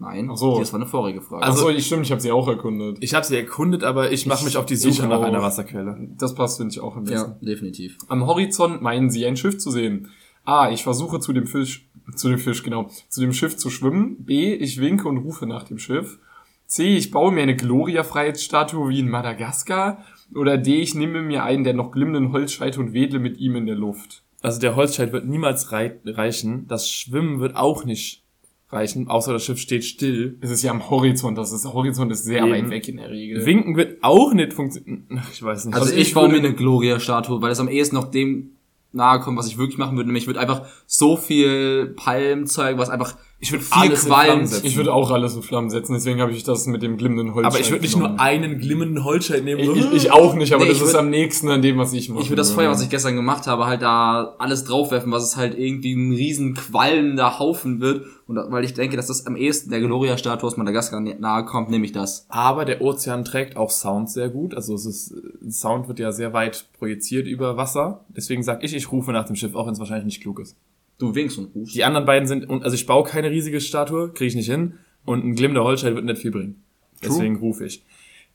Nein, Ach so. das war eine vorige Frage. Also, Also- ich stimmt, ich habe sie auch erkundet. Ich habe sie erkundet, aber ich mache mich auf die Suche nach einer Wasserquelle. Das passt, finde ich, auch am besten. ja, definitiv. Am Horizont meinen sie ein Schiff zu sehen. A. Ich versuche zu dem Fisch, zu dem Fisch, genau, zu dem Schiff zu schwimmen. B. Ich winke und rufe nach dem Schiff. C. Ich baue mir eine Gloria-Freiheitsstatue wie in Madagaskar. Oder D. Ich nehme mir einen der noch glimmenden Holzscheite und wedle mit ihm in der Luft. Also der Holzscheit wird niemals rei reichen. Das Schwimmen wird auch nicht reichen, außer das Schiff steht still. Es ist ja am Horizont, das ist, der Horizont ist sehr Eben. weit weg in der Regel. Winken wird auch nicht funktionieren. Ich weiß nicht. Also, Also ich, ich baue mir eine Gloria-Statue, weil es am ehesten noch dem nahe kommt, was ich wirklich machen würde. Nämlich ich würde einfach so viel Palmzeug, was einfach Ich würde Viel alles in Qualm. Flammen setzen. Ich würde auch alles in Flammen setzen, deswegen habe ich das mit dem glimmenden Holz. aber ich würde nicht nur einen glimmenden Holzscheit nehmen. Ich, ich, ich auch nicht, aber Nee, das ist würd- am nächsten an dem, was ich mache. Ich würde das Feuer, was ich gestern gemacht habe, halt da alles draufwerfen, was es halt irgendwie ein riesen qualmender Haufen wird. Und da, weil ich denke, dass das am ehesten der Gloria-Statue aus Madagaskar nahe kommt, nehme ich das. Aber der Ozean trägt auch Sound sehr gut. Also es ist, Sound wird ja sehr weit projiziert über Wasser. Deswegen sage ich, ich rufe nach dem Schiff, auch wenn es wahrscheinlich nicht klug ist. Du winkst und rufst. Die anderen beiden sind, also ich baue keine riesige Statue, kriege ich nicht hin. Und ein glimmender Holzscheit wird nicht viel bringen. Deswegen rufe ich.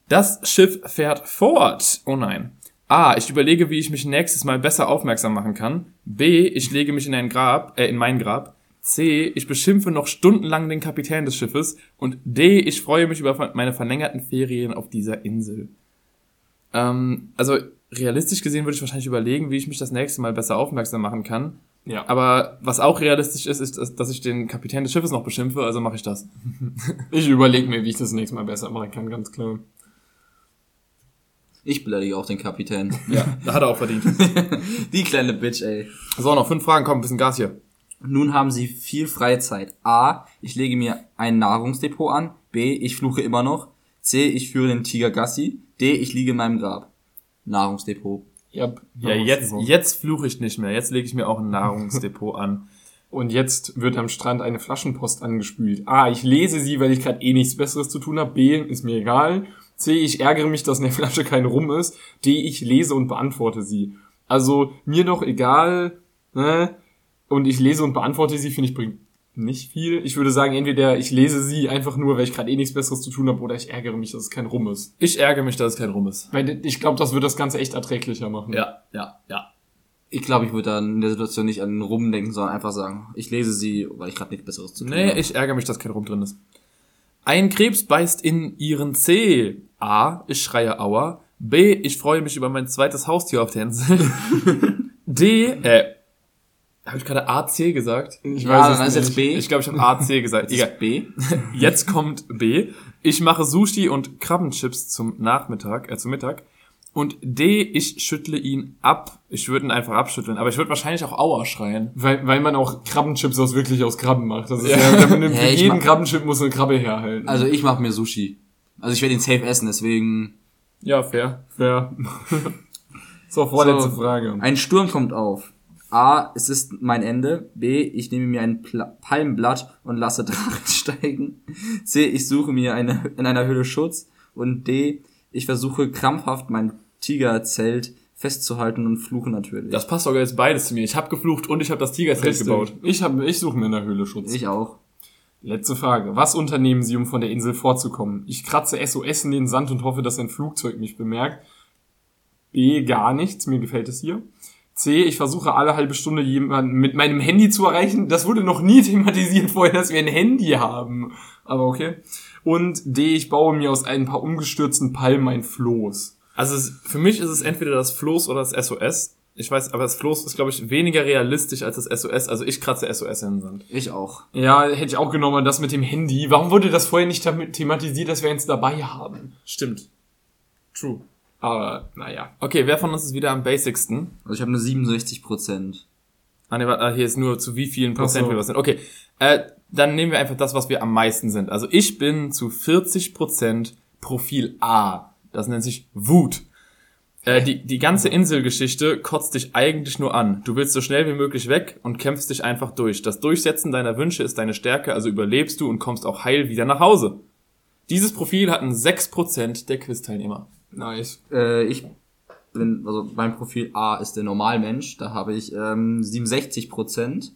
Das Schiff fährt fort. Oh nein. A. Ich überlege, wie ich mich nächstes Mal besser aufmerksam machen kann. B. Ich lege mich in ein Grab, äh, in mein Grab. C. Ich beschimpfe noch stundenlang den Kapitän des Schiffes. Und D. Ich freue mich über meine verlängerten Ferien auf dieser Insel. Ähm, also realistisch gesehen würde ich wahrscheinlich überlegen, wie ich mich das nächste Mal besser aufmerksam machen kann. Ja. Aber was auch realistisch ist, ist, dass ich den Kapitän des Schiffes noch beschimpfe, also mache ich das. [LAUGHS] Ich überlege mir, wie ich das nächste Mal besser machen kann, ganz klar. Ich beleidige auch den Kapitän. [LAUGHS] Ja, da hat er auch verdient. [LAUGHS] Die kleine Bitch, ey. So, noch fünf Fragen, komm, bisschen Gas hier. Nun haben sie viel freie Zeit. A. Ich lege mir ein Nahrungsdepot an. B. Ich fluche immer noch. C. Ich führe den Tiger Gassi. D. Ich liege in meinem Grab. Nahrungsdepot. Ja, Ja, jetzt, jetzt fluche ich nicht mehr. Jetzt lege ich mir auch ein Nahrungsdepot an. Und jetzt wird am Strand eine Flaschenpost angespült. A, ich lese sie, weil ich gerade eh nichts Besseres zu tun habe. B, ist mir egal. C, ich ärgere mich, dass in der Flasche kein Rum ist. D, ich lese und beantworte sie. Also mir doch egal, ne? Und ich lese und beantworte sie, finde ich, bringt nicht viel. Ich würde sagen, entweder ich lese sie einfach nur, weil ich gerade eh nichts Besseres zu tun habe, oder ich ärgere mich, dass es kein Rum ist. Ich ärgere mich, dass es kein Rum ist. Weil ich glaube, das wird das Ganze echt erträglicher machen. Ja, ja, ja. Ich glaube, ich würde dann in der Situation nicht an den Rum denken, sondern einfach sagen, ich lese sie, weil ich gerade nichts Besseres zu tun Nee, habe. ich ärgere mich, dass kein Rum drin ist. Ein Krebs beißt in ihren Zeh. A. Ich schreie Aua. B. Ich freue mich über mein zweites Haustier auf der Insel. [LAUGHS] D. Äh. Habe ich gerade AC gesagt? Ich Ja, weiß dann es ist nicht. jetzt B. Ich glaube, ich habe AC [LAUGHS] gesagt. Ist Egal. B. [LAUGHS] Jetzt kommt B. Ich mache Sushi und Krabbenchips zum Nachmittag, äh, zum Mittag. Und D. Ich schüttle ihn ab. Ich würde ihn einfach abschütteln. Aber ich würde wahrscheinlich auch Aua schreien. Weil, weil man auch Krabbenchips aus wirklich aus Krabben macht. Das ist Ja. ja, für [LAUGHS] ich jeden Krabbenchip muss eine Krabbe herhalten. Also ich mache mir Sushi. Also ich werde ihn safe essen, deswegen. Ja, fair. Ja. so, vorletzte So, Frage. Ein Sturm kommt auf. A. Es ist mein Ende. B. Ich nehme mir ein Pla Palmblatt und lasse [LAUGHS] Drachen steigen. C. Ich suche mir eine, in einer Höhle Schutz. Und D. Ich versuche krampfhaft mein Tigerzelt festzuhalten und fluche natürlich. Das passt sogar jetzt beides zu mir. Ich habe geflucht und ich habe das Tigerzelt gebaut. Ich, hab, ich suche mir in der Höhle Schutz. ich auch. Letzte Frage. Was unternehmen Sie, um von der Insel fortzukommen? Ich kratze SOS in den Sand und hoffe, dass ein Flugzeug mich bemerkt. B. Gar nichts. Mir gefällt es hier. C. Ich versuche alle halbe Stunde jemanden mit meinem Handy zu erreichen. Das wurde noch nie [LAUGHS] thematisiert vorher, dass wir ein Handy haben. Aber okay. Und D. Ich baue mir aus ein paar umgestürzten Palmen ein Floß. Also es, für mich ist es entweder das Floß oder das SOS. Ich weiß, aber das Floß ist, glaube ich, weniger realistisch als das SOS. Also ich kratze SOS in den Sand. Ich auch. Ja, hätte ich auch genommen, das mit dem Handy. Warum wurde das vorher nicht thematisiert, dass wir eins dabei haben? Stimmt. True. Aber, naja. Okay, wer von uns ist wieder am basicsten? Also ich habe eine 67 Prozent. Ah, nee, warte, ah, hier ist nur zu wie vielen Prozent so. wir was sind. Okay, äh, dann nehmen wir einfach das, was wir am meisten sind. Also ich bin zu 40 Prozent Profil A. Das nennt sich Wut. Äh, die, die ganze Inselgeschichte kotzt dich eigentlich nur an. Du willst so schnell wie möglich weg und kämpfst dich einfach durch. Das Durchsetzen deiner Wünsche ist deine Stärke, also überlebst du und kommst auch heil wieder nach Hause. Dieses Profil hatten 6% der Quiz-Teilnehmer. Nice. Äh, ich bin, also mein Profil A ist der Normalmensch. Da habe ich ähm, 67 Prozent.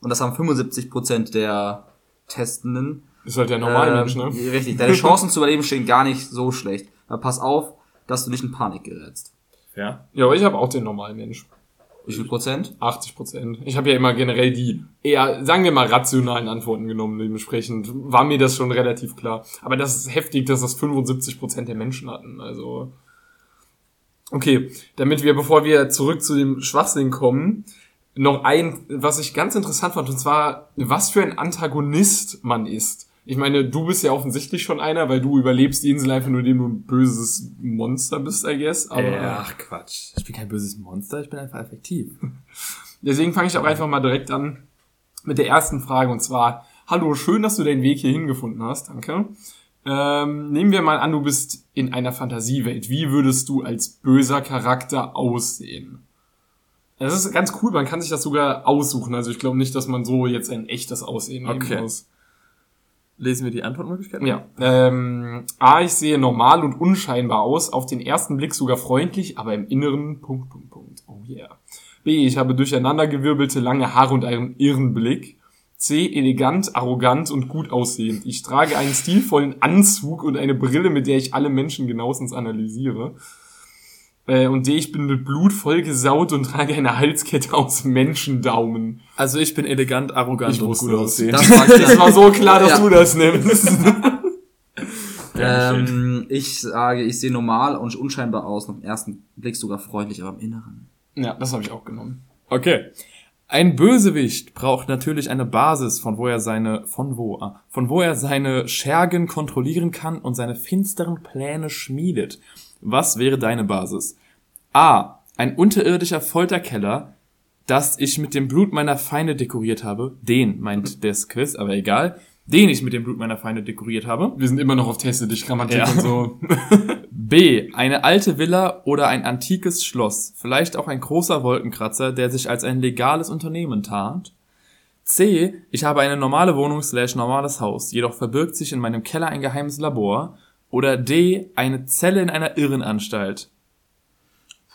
Und das haben 75 Prozent der Testenden. Ist halt der Normalmensch, Ähm, ne? Richtig. Deine Chancen zu überleben stehen gar nicht so schlecht. Aber pass auf, dass du nicht in Panik gerätst. Ja. Ja, aber ich habe auch den Normalmensch. Wie viel Prozent? 80 Prozent. Ich habe ja immer generell die eher, sagen wir mal, rationalen Antworten genommen. Dementsprechend war mir das schon relativ klar. Aber das ist heftig, dass das 75 Prozent der Menschen hatten. Also okay, damit wir, bevor wir zurück zu dem Schwachsinn kommen, noch ein, was ich ganz interessant fand, und zwar, was für ein Antagonist man ist. Ich meine, du bist ja offensichtlich schon einer, weil du überlebst die Insel einfach nur, indem du ein böses Monster bist, I guess. Aber Ach Quatsch. Ich bin kein böses Monster, ich bin einfach effektiv. [LAUGHS] Deswegen fange ich auch einfach mal direkt an mit der ersten Frage und zwar Hallo, schön, dass du deinen Weg hier hingefunden hast. Danke. Ähm, nehmen wir mal an, du bist in einer Fantasiewelt. Wie würdest du als böser Charakter aussehen? Das ist ganz cool, man kann sich das sogar aussuchen. Also ich glaube nicht, dass man so jetzt ein echtes Aussehen nehmen Okay. muss. Lesen wir die Antwortmöglichkeiten? Ja. Ähm, A, ich sehe normal und unscheinbar aus, auf den ersten Blick sogar freundlich, aber im Inneren Punkt, Punkt, Punkt. Oh yeah. B, ich habe durcheinandergewirbelte lange Haare und einen irren Blick. C, elegant, arrogant und gut aussehend. Ich trage einen stilvollen Anzug und eine Brille, mit der ich alle Menschen genauestens analysiere. Äh, und ich bin mit Blut vollgesaut und trage eine Halskette aus Menschendaumen. Also ich bin elegant, arrogant Ich und gut aussehen. Das war Es [LAUGHS] war so klar, dass Ja. du das nimmst. [LAUGHS] ähm, ich sage, ich sehe normal und unscheinbar aus, den ersten Blick sogar freundlich, aber im Inneren. ja, das habe ich auch genommen. Okay. Ein Bösewicht braucht natürlich eine Basis, von wo er seine, von wo, ah, von wo er seine Schergen kontrollieren kann und seine finsteren Pläne schmiedet. Was wäre deine Basis? A. Ein unterirdischer Folterkeller, das ich mit dem Blut meiner Feinde dekoriert habe. Den meint das Quiz, aber egal. Den ich mit dem Blut meiner Feinde dekoriert habe. Wir sind immer noch auf Teste dich Grammatik Ja. und so. [LAUGHS] B. Eine alte Villa oder ein antikes Schloss. Vielleicht auch ein großer Wolkenkratzer, der sich als ein legales Unternehmen tarnt. C. Ich habe eine normale Wohnung slash normales Haus, jedoch verbirgt sich in meinem Keller ein geheimes Labor. Oder D. Eine Zelle in einer Irrenanstalt.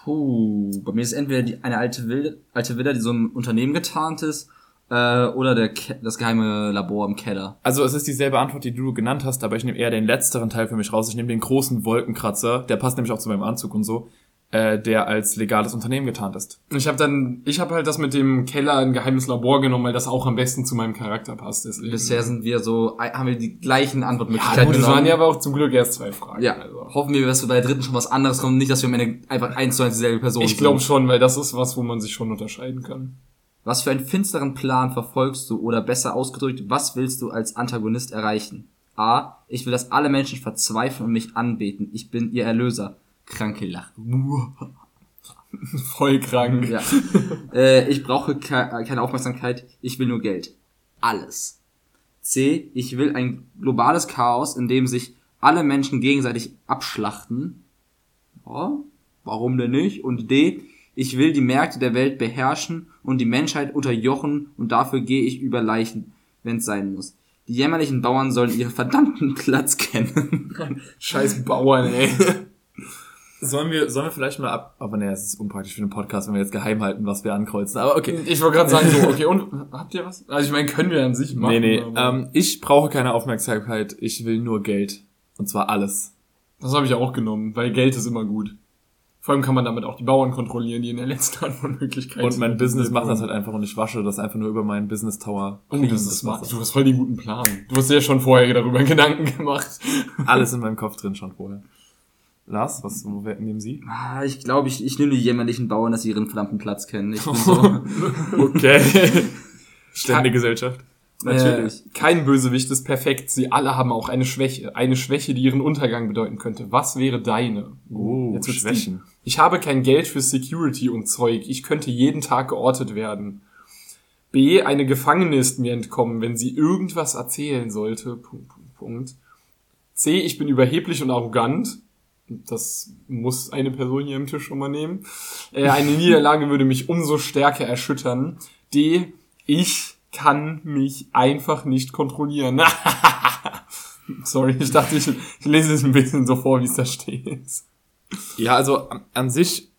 Puh, bei mir ist entweder die, eine alte Villa, alte Villa, die so im Unternehmen getarnt ist, äh, oder der das geheime Labor im Keller. Also es ist dieselbe Antwort, die du genannt hast, aber ich nehme eher den letzteren Teil für mich raus. Ich nehme den großen Wolkenkratzer, der passt nämlich auch zu meinem Anzug und so, äh, der als legales Unternehmen getarnt ist. Ich habe dann, ich habe halt das mit dem Keller ein geheimes Labor genommen, weil das auch am besten zu meinem Charakter passt. Deswegen. Bisher sind wir so, äh, haben wir die gleichen ja, Antwortmöglichkeiten gut, es waren ja aber auch zum Glück erst zwei Fragen. Ja, also. hoffen wir, dass wir bei der dritten schon was anderes kommen, nicht, dass wir am Ende einfach eins zu eins dieselbe Person Ich glaube sind. schon, weil das ist was, wo man sich schon unterscheiden kann. Was für einen finsteren Plan verfolgst du oder besser ausgedrückt, was willst du als Antagonist erreichen? A. Ich will, dass alle Menschen verzweifeln und mich anbeten. Ich bin ihr Erlöser. Kranke Lache. [LAUGHS] Voll krank. Ja. [LAUGHS] äh, ich brauche äh, keine Aufmerksamkeit, ich will nur Geld. Alles. C. Ich will ein globales Chaos, in dem sich alle Menschen gegenseitig abschlachten. Ja, warum denn nicht? Und D. Ich will die Märkte der Welt beherrschen und die Menschheit unterjochen und dafür gehe ich über Leichen, wenn's sein muss. Die jämmerlichen Bauern sollen ihren verdammten Platz kennen. [LAUGHS] Scheiß Bauern, ey. Sollen wir, sollen wir vielleicht mal ab, aber nee, es ist unpraktisch für den Podcast, wenn wir jetzt geheim halten, was wir ankreuzen, aber okay. Ich wollte gerade sagen, so, [LAUGHS] okay, und habt ihr was? Also ich meine, können wir an sich machen. Nee, nee, ähm, ich brauche keine Aufmerksamkeit, ich will nur Geld. Und zwar alles. das habe ich auch genommen, weil Geld ist immer gut. Vor allem kann man damit auch die Bauern kontrollieren, die in der letzten [LAUGHS] Antwortmöglichkeit Und mein Business macht das halt einfach und ich wasche das einfach nur über meinen Business Tower. Oh, das ist smart. Du hast voll den guten Plan. Du hast dir ja schon vorher darüber [LAUGHS] Gedanken gemacht. Alles in meinem Kopf drin schon vorher. Lars, was, wo wer- nehmen Sie? Ah, ich glaube, ich, ich nehme die jämmerlichen Bauern, dass sie ihren verdammten Platz kennen. Ich bin so, [LAUGHS] Okay. [LAUGHS] Ständige Gesellschaft. natürlich. Äh, kein Bösewicht ist perfekt. Sie alle haben auch eine Schwäche. Eine Schwäche, die ihren Untergang bedeuten könnte. Was wäre deine? Oh, Jetzt Schwächen. deep. Ich habe kein Geld für Security und Zeug. Ich könnte jeden Tag geortet werden. B. Eine Gefangene ist mir entkommen, wenn sie irgendwas erzählen sollte. Punkt, Punkt, Punkt. C. Ich bin überheblich und arrogant. Das muss eine Person hier am Tisch schon mal nehmen. Äh, eine Niederlage würde mich umso stärker erschüttern. D. Ich kann mich einfach nicht kontrollieren. [LAUGHS] Sorry, ich dachte, ich, ich lese es ein bisschen so vor, wie es da steht. Ja, also an, an sich,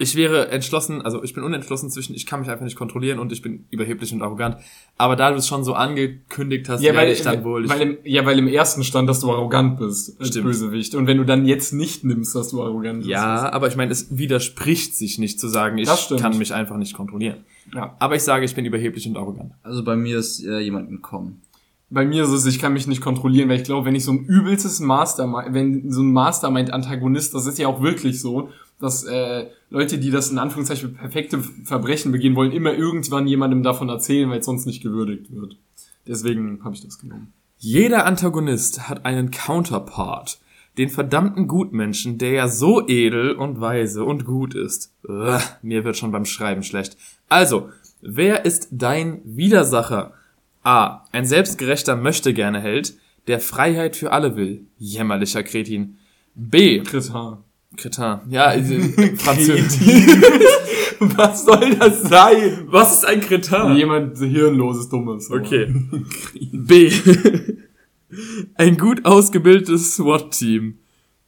ich wäre entschlossen, also ich bin unentschlossen zwischen, ich kann mich einfach nicht kontrollieren und ich bin überheblich und arrogant. Aber da du es schon so angekündigt hast, Ja, weil, werde ich dann wohl. Weil im, ja, weil im ersten stand, dass du arrogant bist als Stimmt. Bösewicht. Und wenn du dann jetzt nicht nimmst, dass du arrogant bist. ja, aber ich meine, es widerspricht sich nicht zu sagen, ich kann mich einfach nicht kontrollieren. ja. Aber ich sage, ich bin überheblich und arrogant. Also bei mir ist äh, jemand entkommen. Bei mir ist es, ich kann mich nicht kontrollieren, weil ich glaube, wenn ich so ein übelstes Mastermind, wenn so ein Mastermind-Antagonist, das ist ja auch wirklich so, dass äh, Leute, die das in Anführungszeichen perfekte Verbrechen begehen wollen, immer irgendwann jemandem davon erzählen, weil es sonst nicht gewürdigt wird. Deswegen habe ich das genommen. Jeder Antagonist hat einen Counterpart. Den verdammten Gutmenschen, der ja so edel und weise und gut ist. Ugh, mir wird schon beim Schreiben schlecht. Also, wer ist dein Widersacher? A. Ein selbstgerechter Möchtegerne-Held, der Freiheit für alle will. Jämmerlicher Kretin. B. Chris H. Kretin. Ja, äh, [LAUGHS] Französisch. Was soll das sein? Was ist ein Kretin? Jemand hirnloses, dummes. Okay. B. [LAUGHS] Ein gut ausgebildetes SWAT-Team.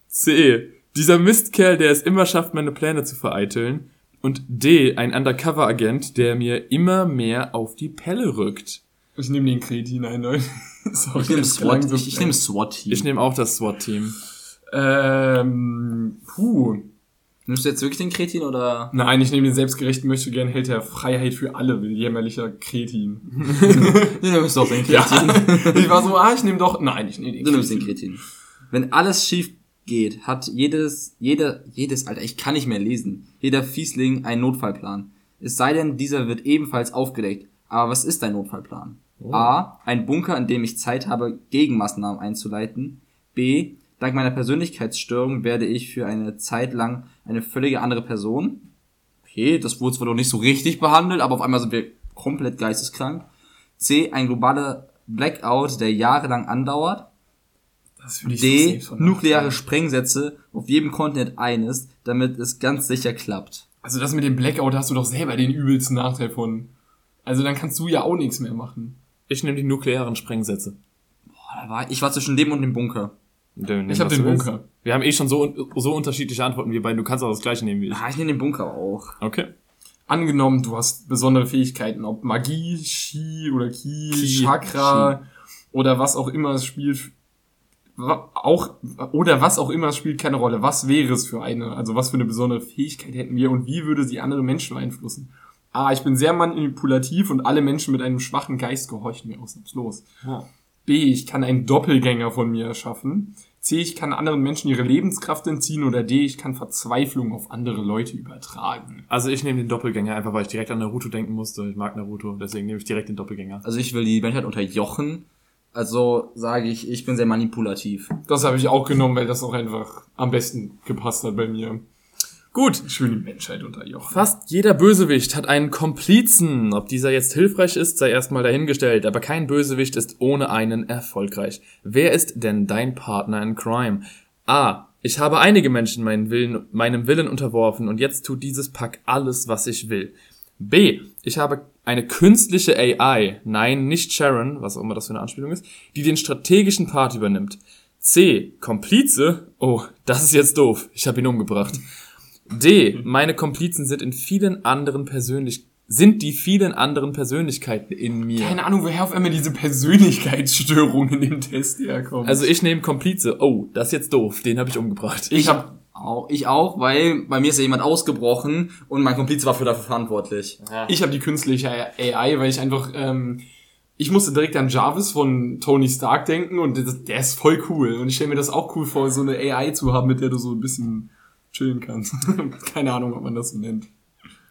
C. Dieser Mistkerl, der es immer schafft, meine Pläne zu vereiteln. Und D. Ein Undercover-Agent, der mir immer mehr auf die Pelle rückt. Ich nehme den Kretin ein, Leute. [LAUGHS] Sorry, Ich nehme SWAT, so ich, ich nehme SWAT hier. Ich nehme auch das SWAT-Team. Ähm, puh. Nimmst du jetzt wirklich den Kretin oder? Nein, ich nehme den selbstgerechten möchte gern Held der Freiheit für alle will, jämmerlicher Kretin. [LAUGHS] Du nimmst doch den Ja. Kretin. [LAUGHS] ich war so, ah, ich nehme doch, nein, ich nehme den Du nimmst den Kretin. Wenn alles schief geht, hat jedes, jeder, jedes, Alter, ich kann nicht mehr lesen, jeder Fiesling einen Notfallplan. Es sei denn, dieser wird ebenfalls aufgedeckt. Aber was ist ein Notfallplan? A. Ein Bunker, in dem ich Zeit habe, Gegenmaßnahmen einzuleiten. B. Dank meiner Persönlichkeitsstörung werde ich für eine Zeit lang eine völlige andere Person. Okay, das wurde zwar noch nicht so richtig behandelt, aber auf einmal sind wir komplett geisteskrank. C. Ein globaler Blackout, der jahrelang andauert. D. so Nukleare. Sprengsätze auf jedem Kontinent eines, damit es ganz sicher klappt. Also das mit dem Blackout hast du doch selber den übelsten Nachteil von. Also dann kannst du ja auch nichts mehr machen. Ich nehme die nuklearen Sprengsätze. Boah, da war, ich war zwischen dem und dem Bunker. Nimm, Ich hab was den du willst. Bunker. Wir haben eh schon so, so unterschiedliche Antworten wie beide. Du kannst auch das gleiche nehmen wie ich. Ah, ich nehme den Bunker auch. Okay. Angenommen, du hast besondere Fähigkeiten, ob Magie, Chi oder Ki, Ki, Chakra oder was auch immer es spielt. Auch, oder was auch immer es spielt keine Rolle. Was wäre es für eine? Also was für eine besondere Fähigkeit hätten wir und wie würde sie andere Menschen beeinflussen? A, ich bin sehr manipulativ und alle Menschen mit einem schwachen Geist gehorchen mir ausnahmslos. B, ich kann einen Doppelgänger von mir erschaffen. C, ich kann anderen Menschen ihre Lebenskraft entziehen. Oder D, ich kann Verzweiflung auf andere Leute übertragen. Also ich nehme den Doppelgänger einfach, weil ich direkt an Naruto denken musste. Ich mag Naruto, deswegen nehme ich direkt den Doppelgänger. Also ich will die Menschheit unterjochen. Also sage ich, ich bin sehr manipulativ. Das habe ich auch genommen, weil das auch einfach am besten gepasst hat bei mir. Gut. Schön die Menschheit unterjochen. Fast jeder Bösewicht hat einen Komplizen. Ob dieser jetzt hilfreich ist, sei erstmal dahingestellt, aber kein Bösewicht ist ohne einen erfolgreich. Wer ist denn dein Partner in Crime? A. Ich habe einige Menschen meinen Willen, meinem Willen unterworfen und jetzt tut dieses Pack alles, was ich will. B. Ich habe eine künstliche AI, nein, nicht Sharon, was auch immer das für eine Anspielung ist, die den strategischen Part übernimmt. C. Komplize? Oh, das ist jetzt doof. Ich habe ihn umgebracht. D. Meine Komplizen sind in vielen anderen persönlich sind die vielen anderen Persönlichkeiten in mir. Keine Ahnung, woher auf einmal diese Persönlichkeitsstörung in dem Test herkommt. Also ich nehme Komplize. Oh, das ist jetzt doof. Den habe ich umgebracht. ich habe Auch, ich auch, weil bei mir ist ja jemand ausgebrochen und mein Komplize war für dafür verantwortlich. ich hab die künstliche AI, weil ich einfach ähm, ich musste direkt an Jarvis von Tony Stark denken und das, der ist voll cool und ich stelle mir das auch cool vor, so eine AI zu haben, mit der du so ein bisschen chillen kannst. [LAUGHS] Keine Ahnung, ob man das so nennt.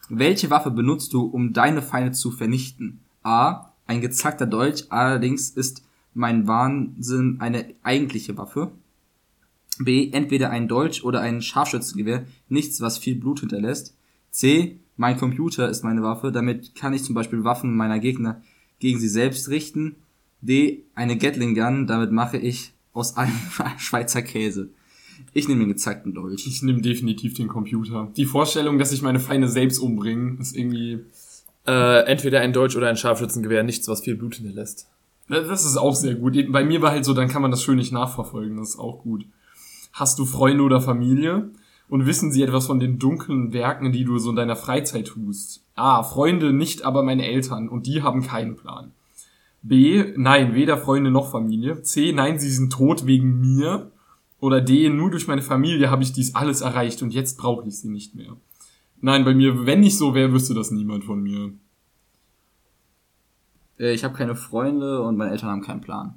Welche Waffe benutzt du, um deine Feinde zu vernichten? A. Ein gezackter Dolch, allerdings ist mein Wahnsinn eine eigentliche Waffe. B. Entweder ein Dolch oder ein Scharfschützengewehr, nichts, was viel Blut hinterlässt. C. Mein Computer ist meine Waffe, damit kann ich zum Beispiel Waffen meiner Gegner gegen sie selbst richten. D. Eine Gatling Gun, damit mache ich aus allem [LAUGHS] Schweizer Käse. Ich nehme den gezackten Dolch. Ich nehme definitiv den Computer. Die Vorstellung, dass ich meine Feinde selbst umbringe, ist irgendwie Äh, entweder ein Deutsch oder ein Scharfschützengewehr. Nichts, was viel Blut hinterlässt. Das ist auch sehr gut. Bei mir war halt so, dann kann man das schön nicht nachverfolgen. Das ist auch gut. Hast du Freunde oder Familie? Und wissen sie etwas von den dunklen Werken, die du so in deiner Freizeit tust? A. Freunde nicht, aber meine Eltern. Und die haben keinen Plan. B. Nein, weder Freunde noch Familie. C. Nein, sie sind tot wegen mir. Oder D. Nur durch meine Familie habe ich dies alles erreicht und jetzt brauche ich sie nicht mehr. Nein, bei mir, wenn ich so wäre, wüsste das niemand von mir. Äh, Ich habe keine Freunde und meine Eltern haben keinen Plan.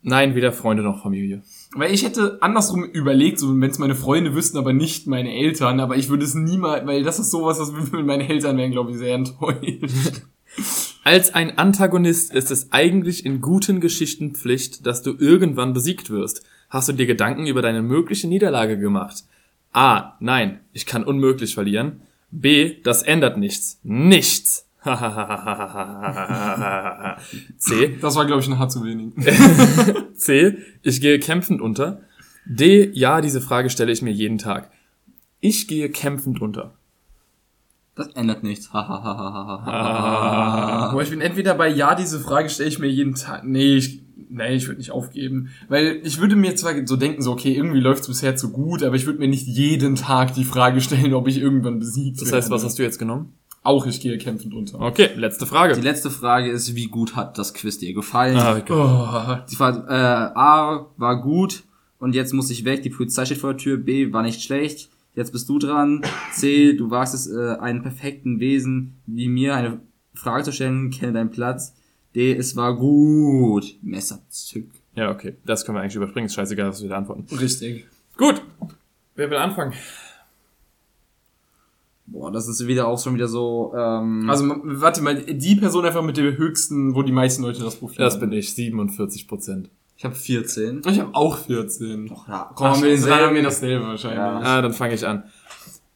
Nein, weder Freunde noch Familie. Weil ich hätte andersrum überlegt, so wenn es meine Freunde wüssten, aber nicht meine Eltern, aber ich würde es niemals, weil das ist sowas, was [LAUGHS] mit meinen Eltern wären, glaube ich, sehr enttäuscht. [LAUGHS] Als ein Antagonist ist es eigentlich in guten Geschichten Pflicht, dass du irgendwann besiegt wirst. Hast du dir Gedanken über deine mögliche Niederlage gemacht? A. Nein, ich kann unmöglich verlieren. B. Das ändert nichts. Nichts. [LAUGHS] C. Das war, glaube ich, ein Haar zu wenig. [LAUGHS] C. Ich gehe kämpfend unter. D. Ja, diese Frage stelle ich mir jeden Tag. Ich gehe kämpfend unter. Das ändert nichts. Aber ich bin entweder bei Ja, diese Frage stelle ich mir jeden Tag. Nee, ich, nee, ich würde nicht aufgeben. Weil ich würde mir zwar so denken, so, okay, irgendwie läuft es bisher zu gut, aber ich würde mir nicht jeden Tag die Frage stellen, ob ich irgendwann besiegt Das heißt, was hast du jetzt genommen? Auch ich gehe kämpfend unter. Okay, letzte Frage. Die letzte Frage ist, wie gut hat das Quiz dir gefallen? Ah, okay. Oh, Die Frage, äh, A war gut und jetzt muss ich weg, die Polizei steht vor der Tür. B war nicht schlecht, jetzt bist du dran. C, du wagst es, äh, einem perfekten Wesen wie mir eine Frage zu stellen, kenne deinen Platz. D, es war gut. Messer zück. Ja, okay. Das können wir eigentlich überspringen. Ist scheißegal, was wir da antworten. richtig. Gut. Wer will anfangen? Boah, das ist wieder auch schon wieder so, ähm, Also, warte mal, die Person einfach mit dem höchsten, wo die meisten Leute das Profil Das haben. bin ich. 47 Prozent. Ich habe 14. Ich habe auch 14. Ach ja, Komm, komm, wir wir dann haben dasselbe wahrscheinlich. Ja. Ah, dann fange ich an.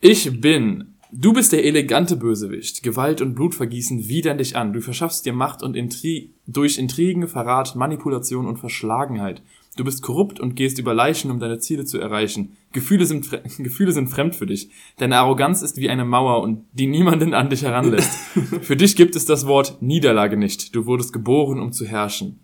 Ich bin. Du bist der elegante Bösewicht. Gewalt und Blutvergießen widern dich an. Du verschaffst dir Macht und Intri durch Intrigen, Verrat, Manipulation und Verschlagenheit. Du bist korrupt und gehst über Leichen, um deine Ziele zu erreichen. Gefühle sind, [LAUGHS] Gefühle sind fremd für dich. Deine Arroganz ist wie eine Mauer und die niemanden an dich heranlässt. [LAUGHS] für dich gibt es das Wort Niederlage nicht. Du wurdest geboren, um zu herrschen.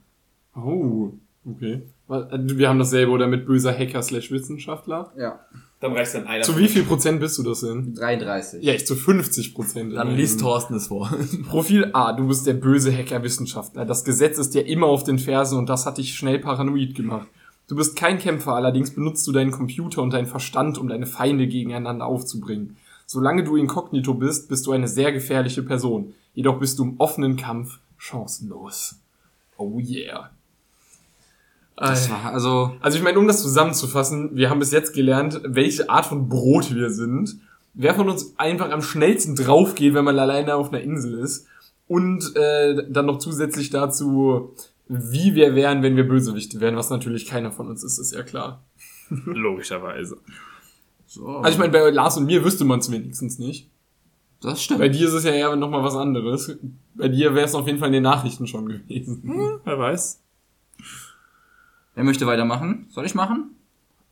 Oh, okay. Wir haben dasselbe oder mit böser Hacker slash Wissenschaftler. Ja, Dann reicht dann einer. Zu wie viel Prozent bist du das denn? 33. Ja, ich zu 50 Prozent. Dann liest Thorsten es vor. [LAUGHS] Profil A, du bist der böse Hacker-Wissenschaftler. Das Gesetz ist dir immer auf den Fersen und das hat dich schnell paranoid gemacht. Du bist kein Kämpfer, allerdings benutzt du deinen Computer und deinen Verstand, um deine Feinde gegeneinander aufzubringen. Solange du inkognito bist, bist du eine sehr gefährliche Person. Jedoch bist du im offenen Kampf chancenlos. Oh yeah. Das war, also, Also ich meine, um das zusammenzufassen, wir haben bis jetzt gelernt, welche Art von Brot wir sind. Wer von uns einfach am schnellsten drauf geht, wenn man alleine auf einer Insel ist. Und äh, dann noch zusätzlich dazu, wie wir wären, wenn wir Bösewichte wären, was natürlich keiner von uns ist, ist ja klar. [LAUGHS] Logischerweise. so. Also ich meine, bei Lars und mir wüsste man es wenigstens nicht. das stimmt. Bei dir ist es ja eher nochmal was anderes. Bei dir wäre es auf jeden Fall in den Nachrichten schon gewesen. Wer weiß. Wer möchte weitermachen? Soll ich machen?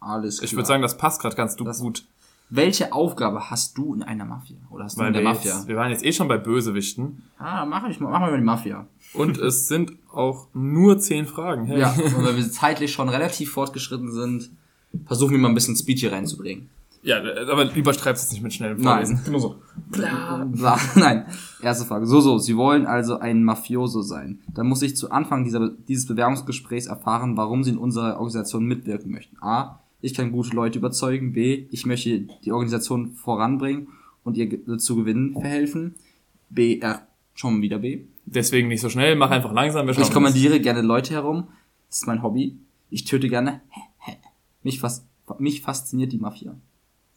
Alles klar. Ich würde sagen, das passt gerade ganz Das- gut. Welche Aufgabe hast du in einer Mafia? Oder hast du Weil in der wir, Mafia? jetzt, wir waren jetzt eh schon bei Bösewichten. Ah, mach ich mal, mach mal über die Mafia. Und [LAUGHS] es sind auch nur zehn Fragen. Hey. Ja, und [LAUGHS] weil wir zeitlich schon relativ fortgeschritten sind, versuchen wir mal ein bisschen Speed hier reinzubringen. Ja, aber übertreibst es nicht mit schnellem Nein. Vorlesen. Immer so. Bla, [LAUGHS] Nein, erste Frage. So, so, Sie wollen also ein Mafioso sein. Dann muss ich zu Anfang dieser, dieses Bewerbungsgesprächs erfahren, warum Sie in unserer Organisation mitwirken möchten. A. Ich kann gute Leute überzeugen. B. Ich möchte die Organisation voranbringen und ihr zu gewinnen verhelfen. B. R. Schon wieder B. Deswegen nicht so schnell, mach einfach langsam. Ich kommandiere gerne Leute herum. Das ist mein Hobby. Ich töte gerne. [LAUGHS] Mich, fas mich fasziniert die Mafia.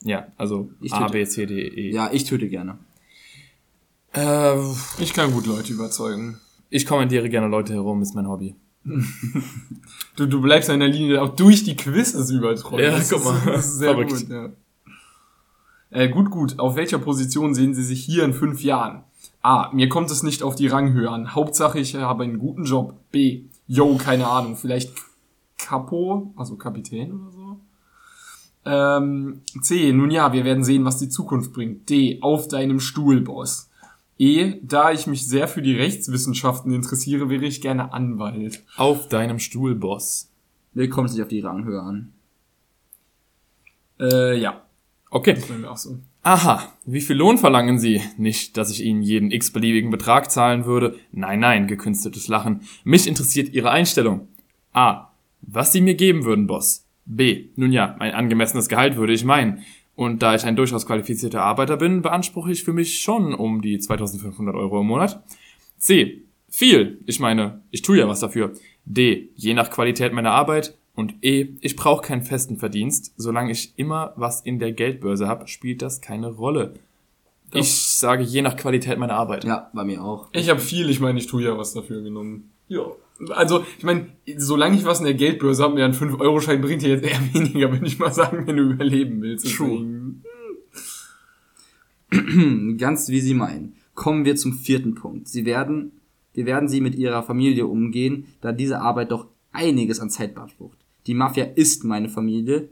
Ja, also Ich A, töte. B, C, D, E. Ja, ich töte gerne. Äh, Ich kann gut Leute überzeugen. ich kommandiere gerne Leute herum, ist mein Hobby. Du, du bleibst in der Linie auch durch die Quizzes übertreu. Ja, das guck ist, mal. Das ist sehr Verrückt. gut, ja. Äh, gut, gut. Auf welcher Position sehen Sie sich hier in fünf Jahren? A. Mir kommt es nicht auf die Ranghöhe an. Hauptsache, ich habe einen guten Job. B. Yo, keine Ahnung. Vielleicht Capo, also Kapitän oder so. Ähm, C. Nun ja, wir werden sehen, was die Zukunft bringt. D. Auf deinem Stuhl, Boss. E. Da ich mich sehr für die Rechtswissenschaften interessiere, wäre ich gerne Anwalt. Auf deinem Stuhl, Boss. Mir kommt es nicht auf die Ranghöhe an. Äh, ja. Okay. Das mir auch so. Aha, wie viel Lohn verlangen Sie? Nicht, dass ich Ihnen jeden x-beliebigen Betrag zahlen würde. Nein, nein, gekünsteltes Lachen. Mich interessiert Ihre Einstellung. A. Was Sie mir geben würden, Boss. B. Nun ja, ein angemessenes Gehalt würde ich meinen. Und da ich ein durchaus qualifizierter Arbeiter bin, beanspruche ich für mich schon um die 2500 Euro im Monat. C. Viel. Ich meine, ich tue ja was dafür. D. Je nach Qualität meiner Arbeit. Und E. Ich brauche keinen festen Verdienst. Solange ich immer was in der Geldbörse habe, spielt das keine Rolle. Ich sage je nach Qualität meiner Arbeit. Ja, bei mir auch. Ich habe viel, ich meine, ich tue ja was dafür genommen. Ja. Also, ich meine, solange ich was in der Geldbörse habe, mir ein 5-Euro-Schein bringt dir jetzt eher [LAUGHS] weniger, würde ich mal sagen, wenn du überleben willst. True. [CLEARS THROAT] Ganz wie Sie meinen. Kommen wir zum vierten Punkt. Sie werden, wir werden sie mit ihrer Familie umgehen, da diese Arbeit doch einiges an Zeit beansprucht. Die Mafia ist meine Familie.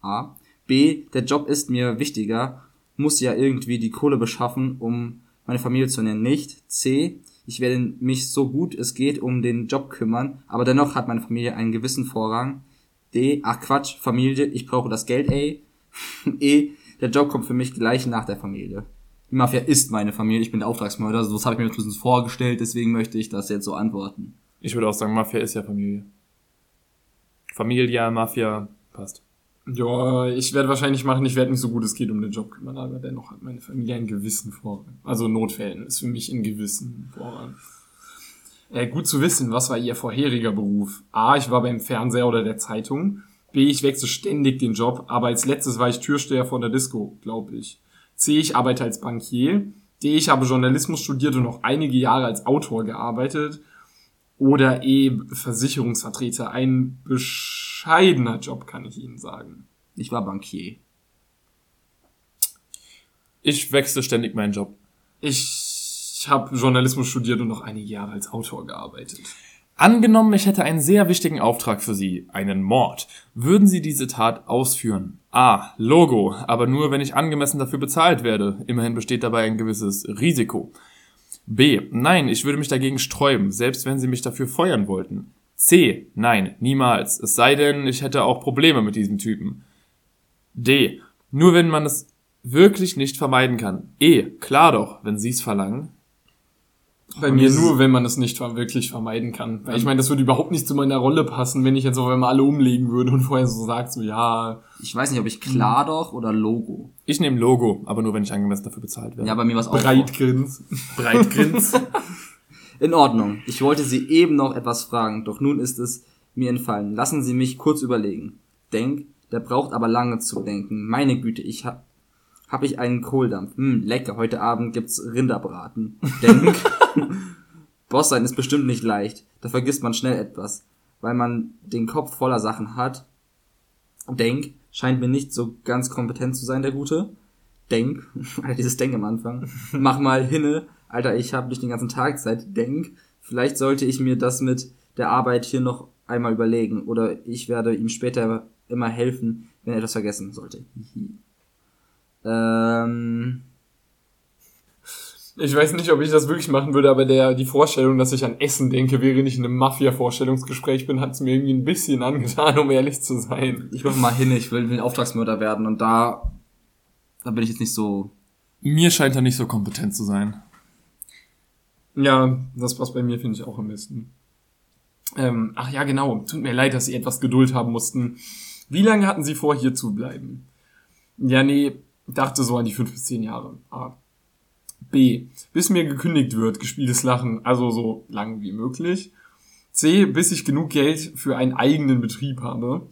A. B. Der Job ist mir wichtiger, muss ja irgendwie die Kohle beschaffen, um meine Familie zu ernähren. Nicht. C. Ich werde mich so gut es geht um den Job kümmern, aber dennoch hat meine Familie einen gewissen Vorrang. D. Ach Quatsch, Familie, ich brauche das Geld, ey. [LAUGHS] E. Der Job kommt für mich gleich nach der Familie. Die Mafia ist meine Familie, ich bin der Auftragsmörder, so das habe ich mir zumindest vorgestellt, deswegen möchte ich das jetzt so antworten. Ich würde auch sagen, Mafia ist ja Familie. Familia, Mafia, passt. Ja, ich werde wahrscheinlich machen, ich werde mich so gut es geht um den Job kümmern, aber dennoch hat meine Familie einen gewissen Vorrang. Also Notfällen ist für mich ein gewissen Vorrang. Äh, gut zu wissen, was war Ihr vorheriger Beruf? A, ich war beim Fernseher oder der Zeitung. B, ich wechsle ständig den Job, aber als letztes war ich Türsteher von der Disco, glaube ich. C, ich arbeite als Bankier. D, ich habe Journalismus studiert und noch einige Jahre als Autor gearbeitet. Oder E, Versicherungsvertreter. Ein bescheidener Job, kann ich Ihnen sagen. Ich war Bankier. Ich wechsle ständig meinen Job. Ich habe Journalismus studiert und noch einige Jahre als Autor gearbeitet. Angenommen, ich hätte einen sehr wichtigen Auftrag für Sie, einen Mord. Würden Sie diese Tat ausführen? A. Logo, aber nur, wenn ich angemessen dafür bezahlt werde. Immerhin besteht dabei ein gewisses Risiko. B. Nein, ich würde mich dagegen sträuben, selbst wenn Sie mich dafür feuern wollten. C. Nein, niemals. Es sei denn, ich hätte auch Probleme mit diesem Typen. D. Nur wenn man es wirklich nicht vermeiden kann. E. Klar doch, wenn Sie es verlangen. Bei mir nur, wenn man es nicht wirklich vermeiden kann. Weil ich meine, das würde überhaupt nicht zu meiner Rolle passen, wenn ich jetzt auf einmal alle umlegen würde und vorher so sagt, so ja, Ich weiß nicht, ob ich klar doch oder Logo. Ich nehme Logo, aber nur wenn ich angemessen dafür bezahlt werde. Ja, bei mir war es auch. breit grins. Breitgrins. [LAUGHS] In Ordnung. Ich wollte Sie eben noch etwas fragen, doch nun ist es mir entfallen. Lassen Sie mich kurz überlegen. Denk, der braucht aber lange zu denken. Meine Güte, ich hab, hab ich einen Kohldampf. Hm, lecker, heute Abend gibt's Rinderbraten. Denk, [LAUGHS] Boss sein ist bestimmt nicht leicht. Da vergisst man schnell etwas, weil man den Kopf voller Sachen hat. Denk, scheint mir nicht so ganz kompetent zu sein, der Gute. Denk, [LAUGHS] dieses Denk am Anfang. Mach mal hinne, Alter, ich habe nicht den ganzen Tag Zeit. Denk, vielleicht sollte ich mir das mit der Arbeit hier noch einmal überlegen. Oder ich werde ihm später immer helfen, wenn er etwas vergessen sollte. Ähm, Ich weiß nicht, ob ich das wirklich machen würde, aber der, die Vorstellung, dass ich an Essen denke, während ich in einem Mafia-Vorstellungsgespräch bin, hat es mir irgendwie ein bisschen angetan, um ehrlich zu sein. ich mach mal hin, ich will, will Auftragsmörder werden und da, da bin ich jetzt nicht so. Mir scheint er nicht so kompetent zu sein. Ja, das passt bei mir, finde ich auch am besten. Ähm, ach ja, genau. Tut mir leid, dass Sie etwas Geduld haben mussten. Wie lange hatten Sie vor, hier zu bleiben? Ja, nee, dachte so an die fünf bis zehn Jahre. A. B. Bis mir gekündigt wird, gespieltes Lachen, also so lang wie möglich. C. Bis ich genug Geld für einen eigenen Betrieb habe.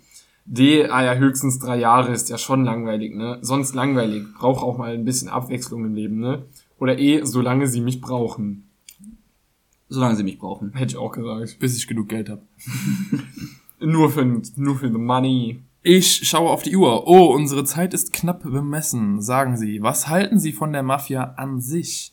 D. Ah ja, höchstens drei Jahre ist ja schon langweilig, ne? Sonst langweilig. Braucht auch mal ein bisschen Abwechslung im Leben, ne? Oder E. Solange Sie mich brauchen. Solange sie mich brauchen. Hätte ich auch gesagt. Bis ich genug Geld habe. [LAUGHS] Nur für, nur für the money. Ich schaue auf die Uhr. Oh, unsere Zeit ist knapp bemessen. Sagen Sie, was halten Sie von der Mafia an sich?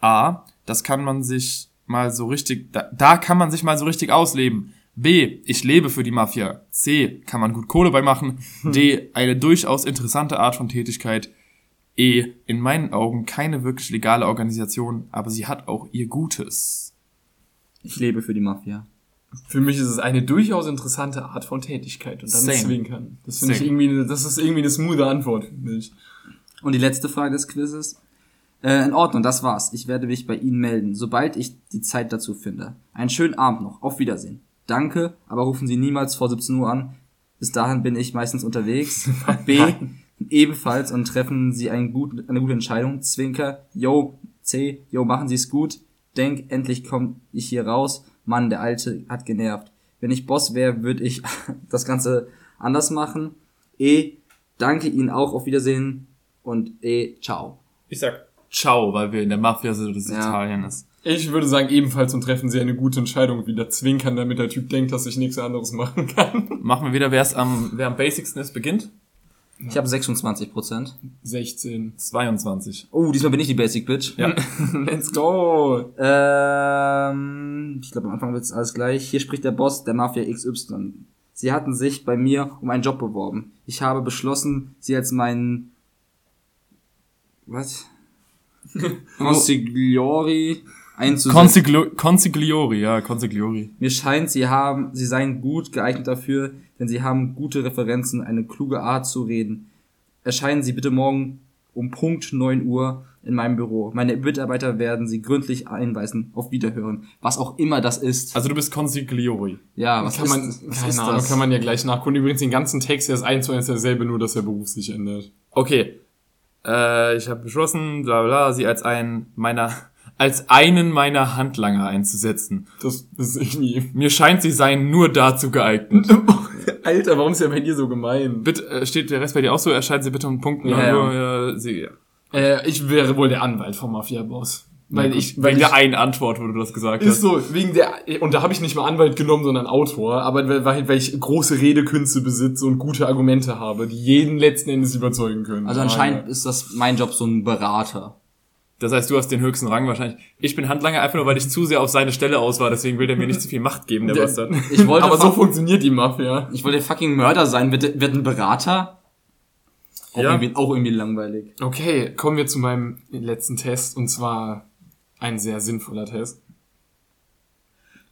A. Das kann man sich mal so richtig, da, da kann man sich mal so richtig ausleben. B. Ich lebe für die Mafia. C. Kann man gut Kohle bei machen. [LAUGHS] D. Eine durchaus interessante Art von Tätigkeit. E. In meinen Augen keine wirklich legale Organisation, aber sie hat auch ihr Gutes. Ich lebe für die Mafia. Für mich ist es eine durchaus interessante Art von Tätigkeit und dann Same. zwinkern. Das finde ich irgendwie, eine- das ist irgendwie eine smoothe Antwort, finde ich. Und die letzte Frage des Quizzes. Äh, in Ordnung, das war's. Ich werde mich bei Ihnen melden, sobald ich die Zeit dazu finde. Einen schönen Abend noch. Auf Wiedersehen. Danke, aber rufen Sie niemals vor 17 Uhr an. Bis dahin bin ich meistens unterwegs. [LAUGHS] B. Ebenfalls und treffen Sie einen guten, eine gute Entscheidung. Zwinker. Yo. C. Yo, machen Sie es gut. Denk, endlich komme ich hier raus. Mann, der Alte hat genervt. Wenn ich Boss wäre, würde ich [LAUGHS] das Ganze anders machen. E. Danke Ihnen auch. Auf Wiedersehen. Und E. Ciao. Ich sag Ciao, weil wir in der Mafia sind und es Ja. Italien ist. Ich würde sagen, ebenfalls und treffen Sie eine gute Entscheidung, wieder zwinkern, damit der Typ denkt, dass ich nichts anderes machen kann. Machen wir wieder, wer am, wer am basicsten ist, beginnt. Ich habe 26 Prozent. 16. 22. Oh, diesmal bin ich die Basic Bitch. Ja. [LAUGHS] Let's go. Ähm, ich glaube, am Anfang wird es alles gleich. Hier spricht der Boss der Mafia XY. Sie hatten sich bei mir um einen Job beworben. Ich habe beschlossen, sie als meinen was? [LAUGHS] Consigliori einzusetzen. Consiglo Consigliori, ja, Consigliori. Mir scheint, sie haben, sie seien gut geeignet dafür, denn sie haben gute Referenzen, eine kluge Art zu reden. Erscheinen Sie bitte morgen um Punkt 9 Uhr in meinem Büro. Meine Mitarbeiter werden Sie gründlich einweisen. Auf Wiederhören. Was auch immer das ist. Also du bist Consigliori. Ja, was kann ist, man, was keine ist Ahnung, das? kann man ja gleich nachgucken. Übrigens den ganzen Text, der ist eins zu eins derselbe, nur dass der Beruf sich ändert. Okay. Äh, ich habe beschlossen, bla bla, sie als einen meiner als einen meiner Handlanger einzusetzen. Das ist irgendwie. Mir scheint, sie seien nur dazu geeignet. [LAUGHS] Alter, warum ist der bei dir so gemein? Bitte, äh, steht der Rest bei dir auch so? Erscheinen Sie bitte um Punkten. Ja, ja. Nur, äh, sie, ja. Äh, ich wäre wohl der Anwalt vom Mafia-Boss. Weil ich, weil Wegen ich, der einen Antwort, wo du das gesagt ist hast. so, wegen der, und da habe ich nicht mal Anwalt genommen, sondern Autor, aber weil, weil weil ich große Redekünste besitze und gute Argumente habe, die jeden letzten Endes überzeugen können. Also anscheinend ist das mein Job so ein Berater. Das heißt, du hast den höchsten Rang wahrscheinlich. Ich bin Handlanger einfach nur, weil ich zu sehr auf seine Stelle aus war, deswegen will der mir nicht zu viel Macht geben, der Der- Bastard. Ich wollte, aber so funktioniert die Mafia. ich wollte fucking Mörder sein. Wird, wird ein Berater? Auch, Ja. irgendwie, auch irgendwie langweilig. Okay, kommen wir zu meinem letzten Test und zwar ein sehr sinnvoller Test.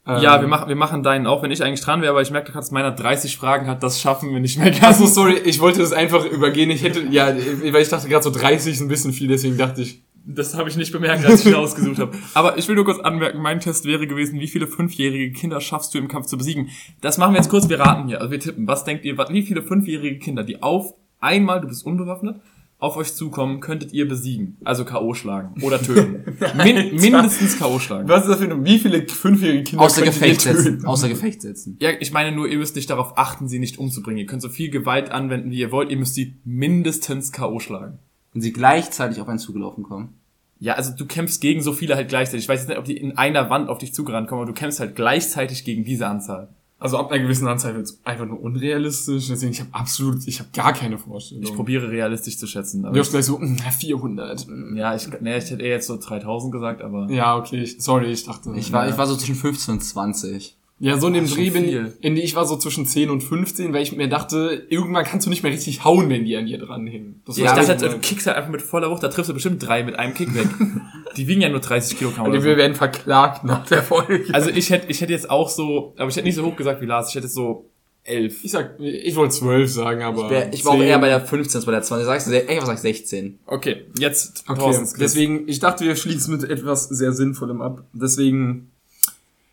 Ja, Ähm, wir machen, wir machen deinen auch, wenn ich eigentlich dran wäre, aber ich merke, du kannst meiner 30 Fragen hat, das schaffen wir nicht mehr. Achso, [LAUGHS] sorry, ich wollte das einfach übergehen. Ich hätte, ja, weil ich dachte gerade so 30 ist ein bisschen viel, deswegen dachte ich, Das habe ich nicht bemerkt, als ich ihn ausgesucht habe. [LAUGHS] Aber ich will nur kurz anmerken, mein Test wäre gewesen, wie viele fünfjährige Kinder schaffst du im Kampf zu besiegen? Das machen wir jetzt kurz, wir raten hier, also wir tippen. Was denkt ihr, wie viele fünfjährige Kinder, die auf einmal, du bist unbewaffnet, auf euch zukommen, könntet ihr besiegen? Also K.O. schlagen oder töten. [LAUGHS] Min mindestens K.O. schlagen. was ist das für eine, wie viele fünfjährige Kinder Außer könntet ihr Gefecht setzen. töten? Außer Gefecht setzen. Ja, ich meine nur, ihr müsst nicht darauf achten, sie nicht umzubringen. Ihr könnt so viel Gewalt anwenden, wie ihr wollt. Ihr müsst sie mindestens K.O. schlagen. Wenn sie gleichzeitig auf einen zugelaufen kommen. Ja, also du kämpfst gegen so viele halt gleichzeitig. Ich weiß jetzt nicht, ob die in einer Wand auf dich zugerannt kommen, aber du kämpfst halt gleichzeitig gegen diese Anzahl. Also ab einer gewissen Anzahl wird es einfach nur unrealistisch, deswegen ich habe absolut, ich habe gar keine Vorstellung. Ich probiere realistisch zu schätzen. Aber Du hast gleich so, hm, 400. hm. ja, ich, nee, ich hätte eher jetzt so 3000 gesagt, aber Ja, okay, ich, sorry, ich dachte. Ich war, ich war so zwischen 15 und 20. ja, so in dem Dreh bin in die ich war so zwischen 10 und 15, weil ich mir dachte, irgendwann kannst du nicht mehr richtig hauen, wenn die an dir dranhängen. Das ich war dachte, halt, du kickst halt einfach mit voller Wucht, da triffst du bestimmt drei mit einem Kick weg. [LAUGHS] die wiegen ja nur 30 Kilogramm Und wir so. werden verklagt nach der Folge. Also ich hätte, ich hätte jetzt auch so, aber ich hätte nicht so hoch gesagt wie Lars, ich hätte so elf. ich sag, ich wollte 12 sagen, aber. Ich, wär, ich war auch 10. eher bei der 15 als bei der 20. Sagst du, was sag ich 16? Okay, jetzt Okay, deswegen, ich dachte, wir schließen mit etwas sehr Sinnvollem ab. Deswegen,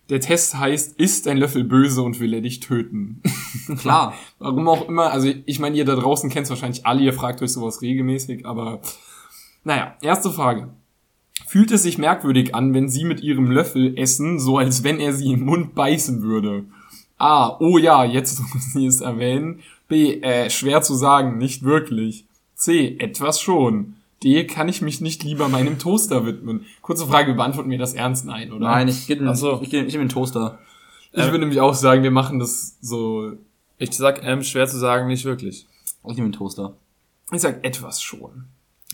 der Test heißt, ist dein Löffel böse und will er dich töten? [LAUGHS] Klar. [LAUGHS] Warum auch immer, also ich meine, ihr da draußen kennt wahrscheinlich alle, ihr fragt euch sowas regelmäßig, aber naja, erste Frage. Fühlt es sich merkwürdig an, wenn Sie mit Ihrem Löffel essen, so als wenn er Sie im Mund beißen würde? A. Oh ja, jetzt wo Sie es erwähnen. B. Äh, schwer zu sagen, nicht wirklich. C. Etwas schon. D. Kann ich mich nicht lieber meinem Toaster widmen? Kurze Frage, wir beantworten mir das ernst nein, oder? Nein, ich gebe Ach so. ich ich geb einen Toaster. Ich würde nämlich auch sagen, wir machen das so Ich sag, ähm, schwer zu sagen, nicht wirklich. Ich nehme einen Toaster. Ich sag etwas schon.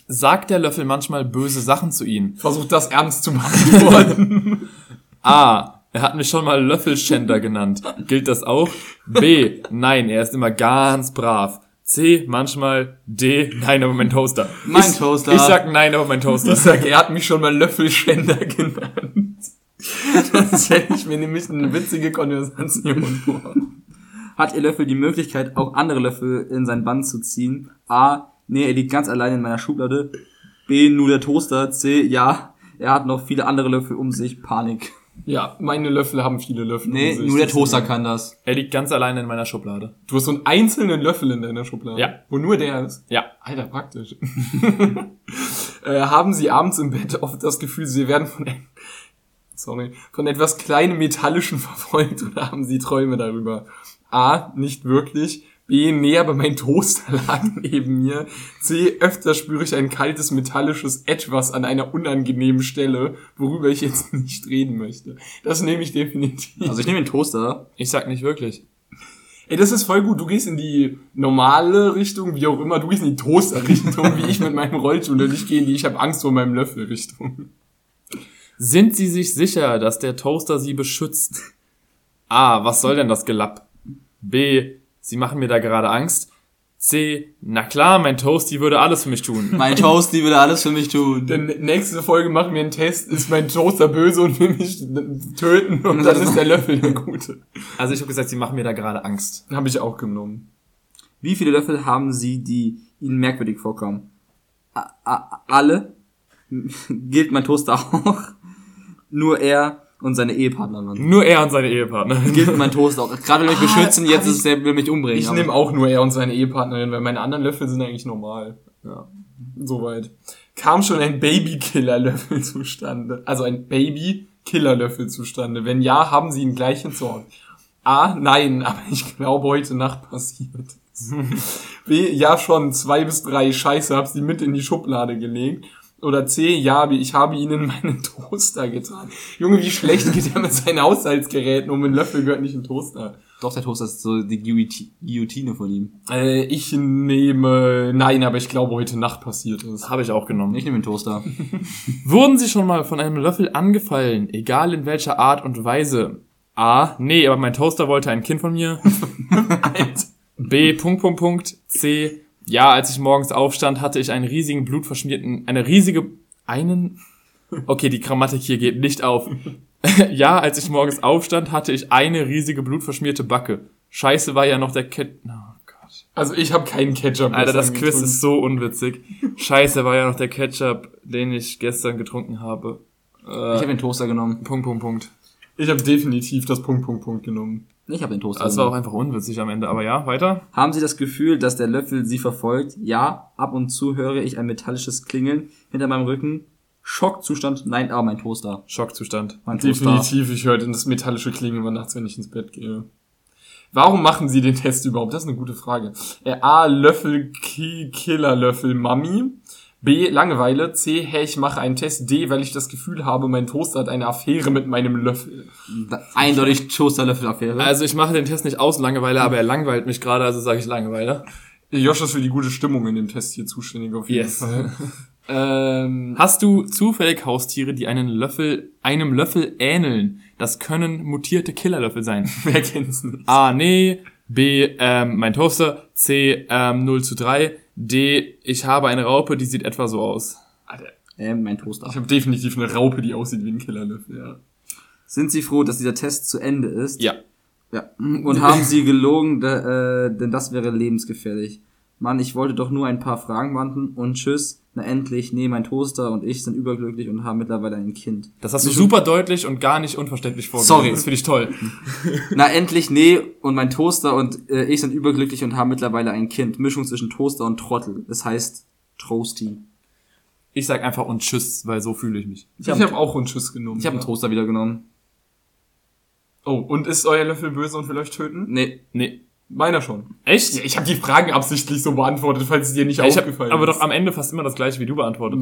Sagt der Löffel manchmal böse Sachen zu ihnen? Versuch das ernst zu beantworten. [LAUGHS] A. Er hat mich schon mal Löffelschänder genannt. Gilt das auch? B. Nein, er ist immer ganz brav. C. Manchmal. D. Nein, aber mein Toaster. Mein ich, Toaster. Ich sag nein, aber mein Toaster. ich sag, er hat mich schon mal Löffelschänder [LAUGHS] genannt. Das stelle ich mir nämlich eine witzige Konversation vor. Hat Ihr Löffel die Möglichkeit, auch andere Löffel in sein Band zu ziehen? A. Nee, er liegt ganz allein in meiner Schublade. B. Nur der Toaster. C. Ja, er hat noch viele andere Löffel um sich. Panik. Ja, meine Löffel haben viele Löffel. Nee, um sich. nur der Toaster kann das. Er liegt ganz alleine in meiner Schublade. Du hast so einen einzelnen Löffel in deiner Schublade. Ja. Wo nur der ist. Ja. Alter, praktisch. [LAUGHS] äh, haben Sie abends im Bett oft das Gefühl, Sie werden von, sorry, von etwas kleinem Metallischen [LAUGHS] verfolgt oder haben Sie Träume darüber? A, nicht wirklich. B, nee, aber mein Toaster lag [LAUGHS] neben mir. C, öfter spüre ich ein kaltes metallisches Etwas an einer unangenehmen Stelle, worüber ich jetzt [LAUGHS] nicht reden möchte. Das nehme ich definitiv. Also ich nehme den Toaster. Ich sag nicht wirklich. Ey, das ist voll gut. Du gehst in die normale Richtung, wie auch immer. Du gehst in die Toaster-Richtung, [LAUGHS] wie ich mit meinem Rollstuhl. Und ich gehe in die Ich habe Angst vor meinem Löffel-Richtung. Sind Sie sich sicher, dass der Toaster Sie beschützt? A. Was soll denn das Gelapp? B. Sie machen mir da gerade Angst. C. Na klar, mein Toasty würde alles für mich tun. [LAUGHS] Mein Toasty würde alles für mich tun. Denn nächste Folge machen wir einen Test. Ist mein Toaster böse und will mich töten? Und dann ist der Löffel der Gute. Also ich habe gesagt, Sie machen mir da gerade Angst. Habe ich auch genommen. Wie viele Löffel haben Sie, die Ihnen merkwürdig vorkommen? A alle? [LAUGHS] Gilt mein Toaster auch? Nur er und seine Ehepartnerin. Nur er und seine Ehepartnerin. Gilt mein Toaster auch? Gerade will mich beschützen, jetzt ist der will mich umbringen. Ich nehme auch nur er und seine Ehepartnerin, weil meine anderen Löffel sind eigentlich normal. Ja, soweit. Kam schon ein Baby-Killer-Löffel zustande? Also ein Baby-Killer-Löffel zustande? Wenn ja, haben sie ihn gleich entsorgt. A, nein, aber ich glaube heute Nacht passiert. es. B, ja schon, zwei bis drei Scheiße, hab sie mit in die Schublade gelegt. Oder C, ja, ich habe ihn in [LAUGHS] meinen Toaster getan. Junge, wie schlecht geht er mit seinen Haushaltsgeräten um? Ein Löffel gehört nicht in Toaster. Doch, der Toaster ist so die Guilloti- Guillotine von ihm. Äh, ich nehme, nein, aber ich glaube heute Nacht passiert ist. Habe ich auch genommen. Ich nehme den Toaster. [LAUGHS] Wurden Sie schon mal von einem Löffel angefallen, egal in welcher Art und Weise? A. Nee, aber mein Toaster wollte ein Kind von mir. [LAUGHS] B. Punkt, Punkt, Punkt. C. Ja, als ich morgens aufstand, hatte ich einen riesigen blutverschmierten, eine riesige, einen, okay, die Grammatik hier geht nicht auf. [LAUGHS] ja, als ich morgens aufstand, hatte ich eine riesige blutverschmierte Backe. Scheiße war ja noch der Ket, oh Gott. Also ich habe keinen Ketchup. Alter, das Quiz getrunken. ist so unwitzig. Scheiße war ja noch der Ketchup, den ich gestern getrunken habe. Ich habe den Toaster genommen. Punkt, Punkt, Punkt. Ich habe definitiv das Punkt, Punkt, Punkt genommen. Ich habe den Toaster Das war auch einfach unwitzig am Ende, aber ja, weiter. Haben Sie das Gefühl, dass der Löffel Sie verfolgt? Ja, ab und zu höre ich ein metallisches Klingeln hinter meinem Rücken. Schockzustand? Nein, aber mein Toaster. Schockzustand. Mein Toaster. Definitiv, ich höre das metallische Klingen immer nachts, wenn ich ins Bett gehe. Warum machen Sie den Test überhaupt? Das ist eine gute Frage. Äh, A, Löffel, Ki- Killerlöffel, Mami. B, Langeweile. C, hey, ich mache einen Test. D, weil ich das Gefühl habe, mein Toaster hat eine Affäre mit meinem Löffel. Eindeutig Toaster-Löffel-Affäre. Also ich mache den Test nicht aus Langeweile, aber er langweilt mich gerade, also sage ich Langeweile. Josh ist für die gute Stimmung in dem Test hier zuständig auf jeden Yes. Fall. [LAUGHS] ähm, Hast du zufällig Haustiere, die einen Löffel, einem Löffel ähneln? Das können mutierte Killerlöffel sein. [LAUGHS] wer kennt's nicht? A, nee. B, ähm, mein Toaster. C, ähm, 0 zu 3. D, ich habe eine Raupe, die sieht etwa so aus. Alter, äh, mein Toaster. ich habe definitiv eine Raupe, die aussieht wie ein Killerlöffel, ja. Sind Sie froh, dass dieser Test zu Ende ist? Ja. Ja. Und haben Sie gelogen, da, äh, denn das wäre lebensgefährlich. Mann, ich wollte doch nur ein paar Fragen beantworten und tschüss. Na endlich, nee, mein Toaster und ich sind überglücklich und haben mittlerweile ein Kind. Das hast du super deutlich und gar nicht unverständlich vorgelesen. Sorry. Das finde ich toll. [LAUGHS] Na endlich, nee, und mein Toaster und äh, ich sind überglücklich und haben mittlerweile ein Kind. Mischung zwischen Toaster und Trottel. Das heißt Trosty. Ich sag einfach und tschüss, weil so fühle ich mich. Ich habe hab auch einen Schuss genommen. Ich habe einen Toaster wieder genommen. Oh, und ist euer Löffel böse und will euch töten? Nee. Nee. Meiner schon. Echt? Ja, ich habe die Fragen absichtlich so beantwortet, falls es dir nicht ich hab, aufgefallen aber ist. doch am Ende fast immer das gleiche wie du beantwortet.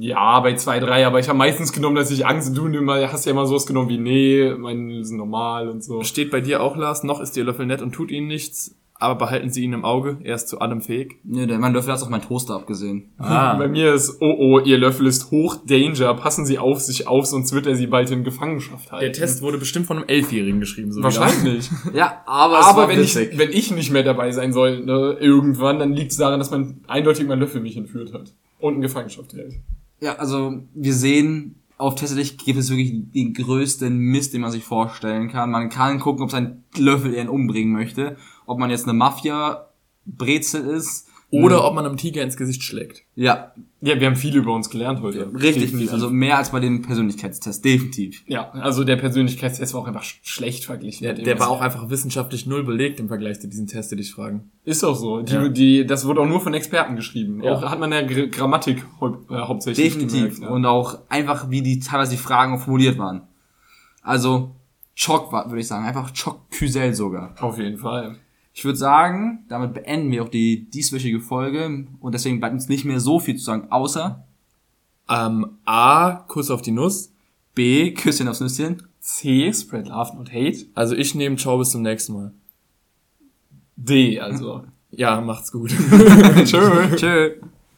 Ja, bei zwei, drei, aber ich habe meistens genommen, dass ich Angst du hast ja immer sowas genommen wie, nee, meine sind normal und so. Steht bei dir auch, Lars, noch ist Ihr Löffel nett und tut Ihnen nichts, aber behalten Sie ihn im Auge, er ist zu allem fähig. Nee, der, mein Löffel hat auch meinen Toaster abgesehen. Ah. [LAUGHS] Bei mir ist, oh oh, ihr Löffel ist hoch Danger, passen Sie auf sich auf, sonst wird er Sie bald in Gefangenschaft halten. Der Test wurde bestimmt von einem Elfjährigen geschrieben, so Wahrscheinlich. [LAUGHS] Ja, aber es Aber war wenn ich, witzig. wenn ich nicht mehr dabei sein soll, ne, irgendwann, dann liegt es daran, dass man eindeutig mein Löffel mich entführt hat. Und in Gefangenschaft hält. Ja, also wir sehen, auf Tesselich gibt es wirklich den größten Mist, den man sich vorstellen kann. Man kann gucken, ob sein Löffel ihn umbringen möchte. Ob man jetzt eine Mafia-Brezel ist. Oder ob man einem Tiger ins Gesicht schlägt. Ja, Ja, wir haben viel über uns gelernt heute. richtig Definitiv. viel. Also mehr als bei dem Persönlichkeitstest, definitiv. Ja, also der Persönlichkeitstest war auch einfach sch- schlecht verglichen. Dem, der war auch einfach wissenschaftlich null belegt im Vergleich zu diesen Tests, die dich fragen. Ist auch so. Die, Ja. die, das wurde auch nur von Experten geschrieben. Ja. Auch hat man ja Gr Grammatik hau äh, hauptsächlich Definitiv. gemerkt. ja. Und auch einfach, wie die teilweise die Fragen formuliert waren. Also, Chock würde ich sagen. Einfach Chock Küsel sogar. Auf jeden Fall. Ich würde sagen, damit beenden wir auch die dieswöchige Folge. Und deswegen bleibt uns nicht mehr so viel zu sagen, außer Ähm, A, Kuss auf die Nuss. B, Küsschen aufs Nüsschen. C, Spread Love not Hate. Also ich nehme Ciao bis zum nächsten Mal. D, also. [LAUGHS] Ja, macht's gut. [LAUGHS] [LAUGHS] Tschö. Tschö.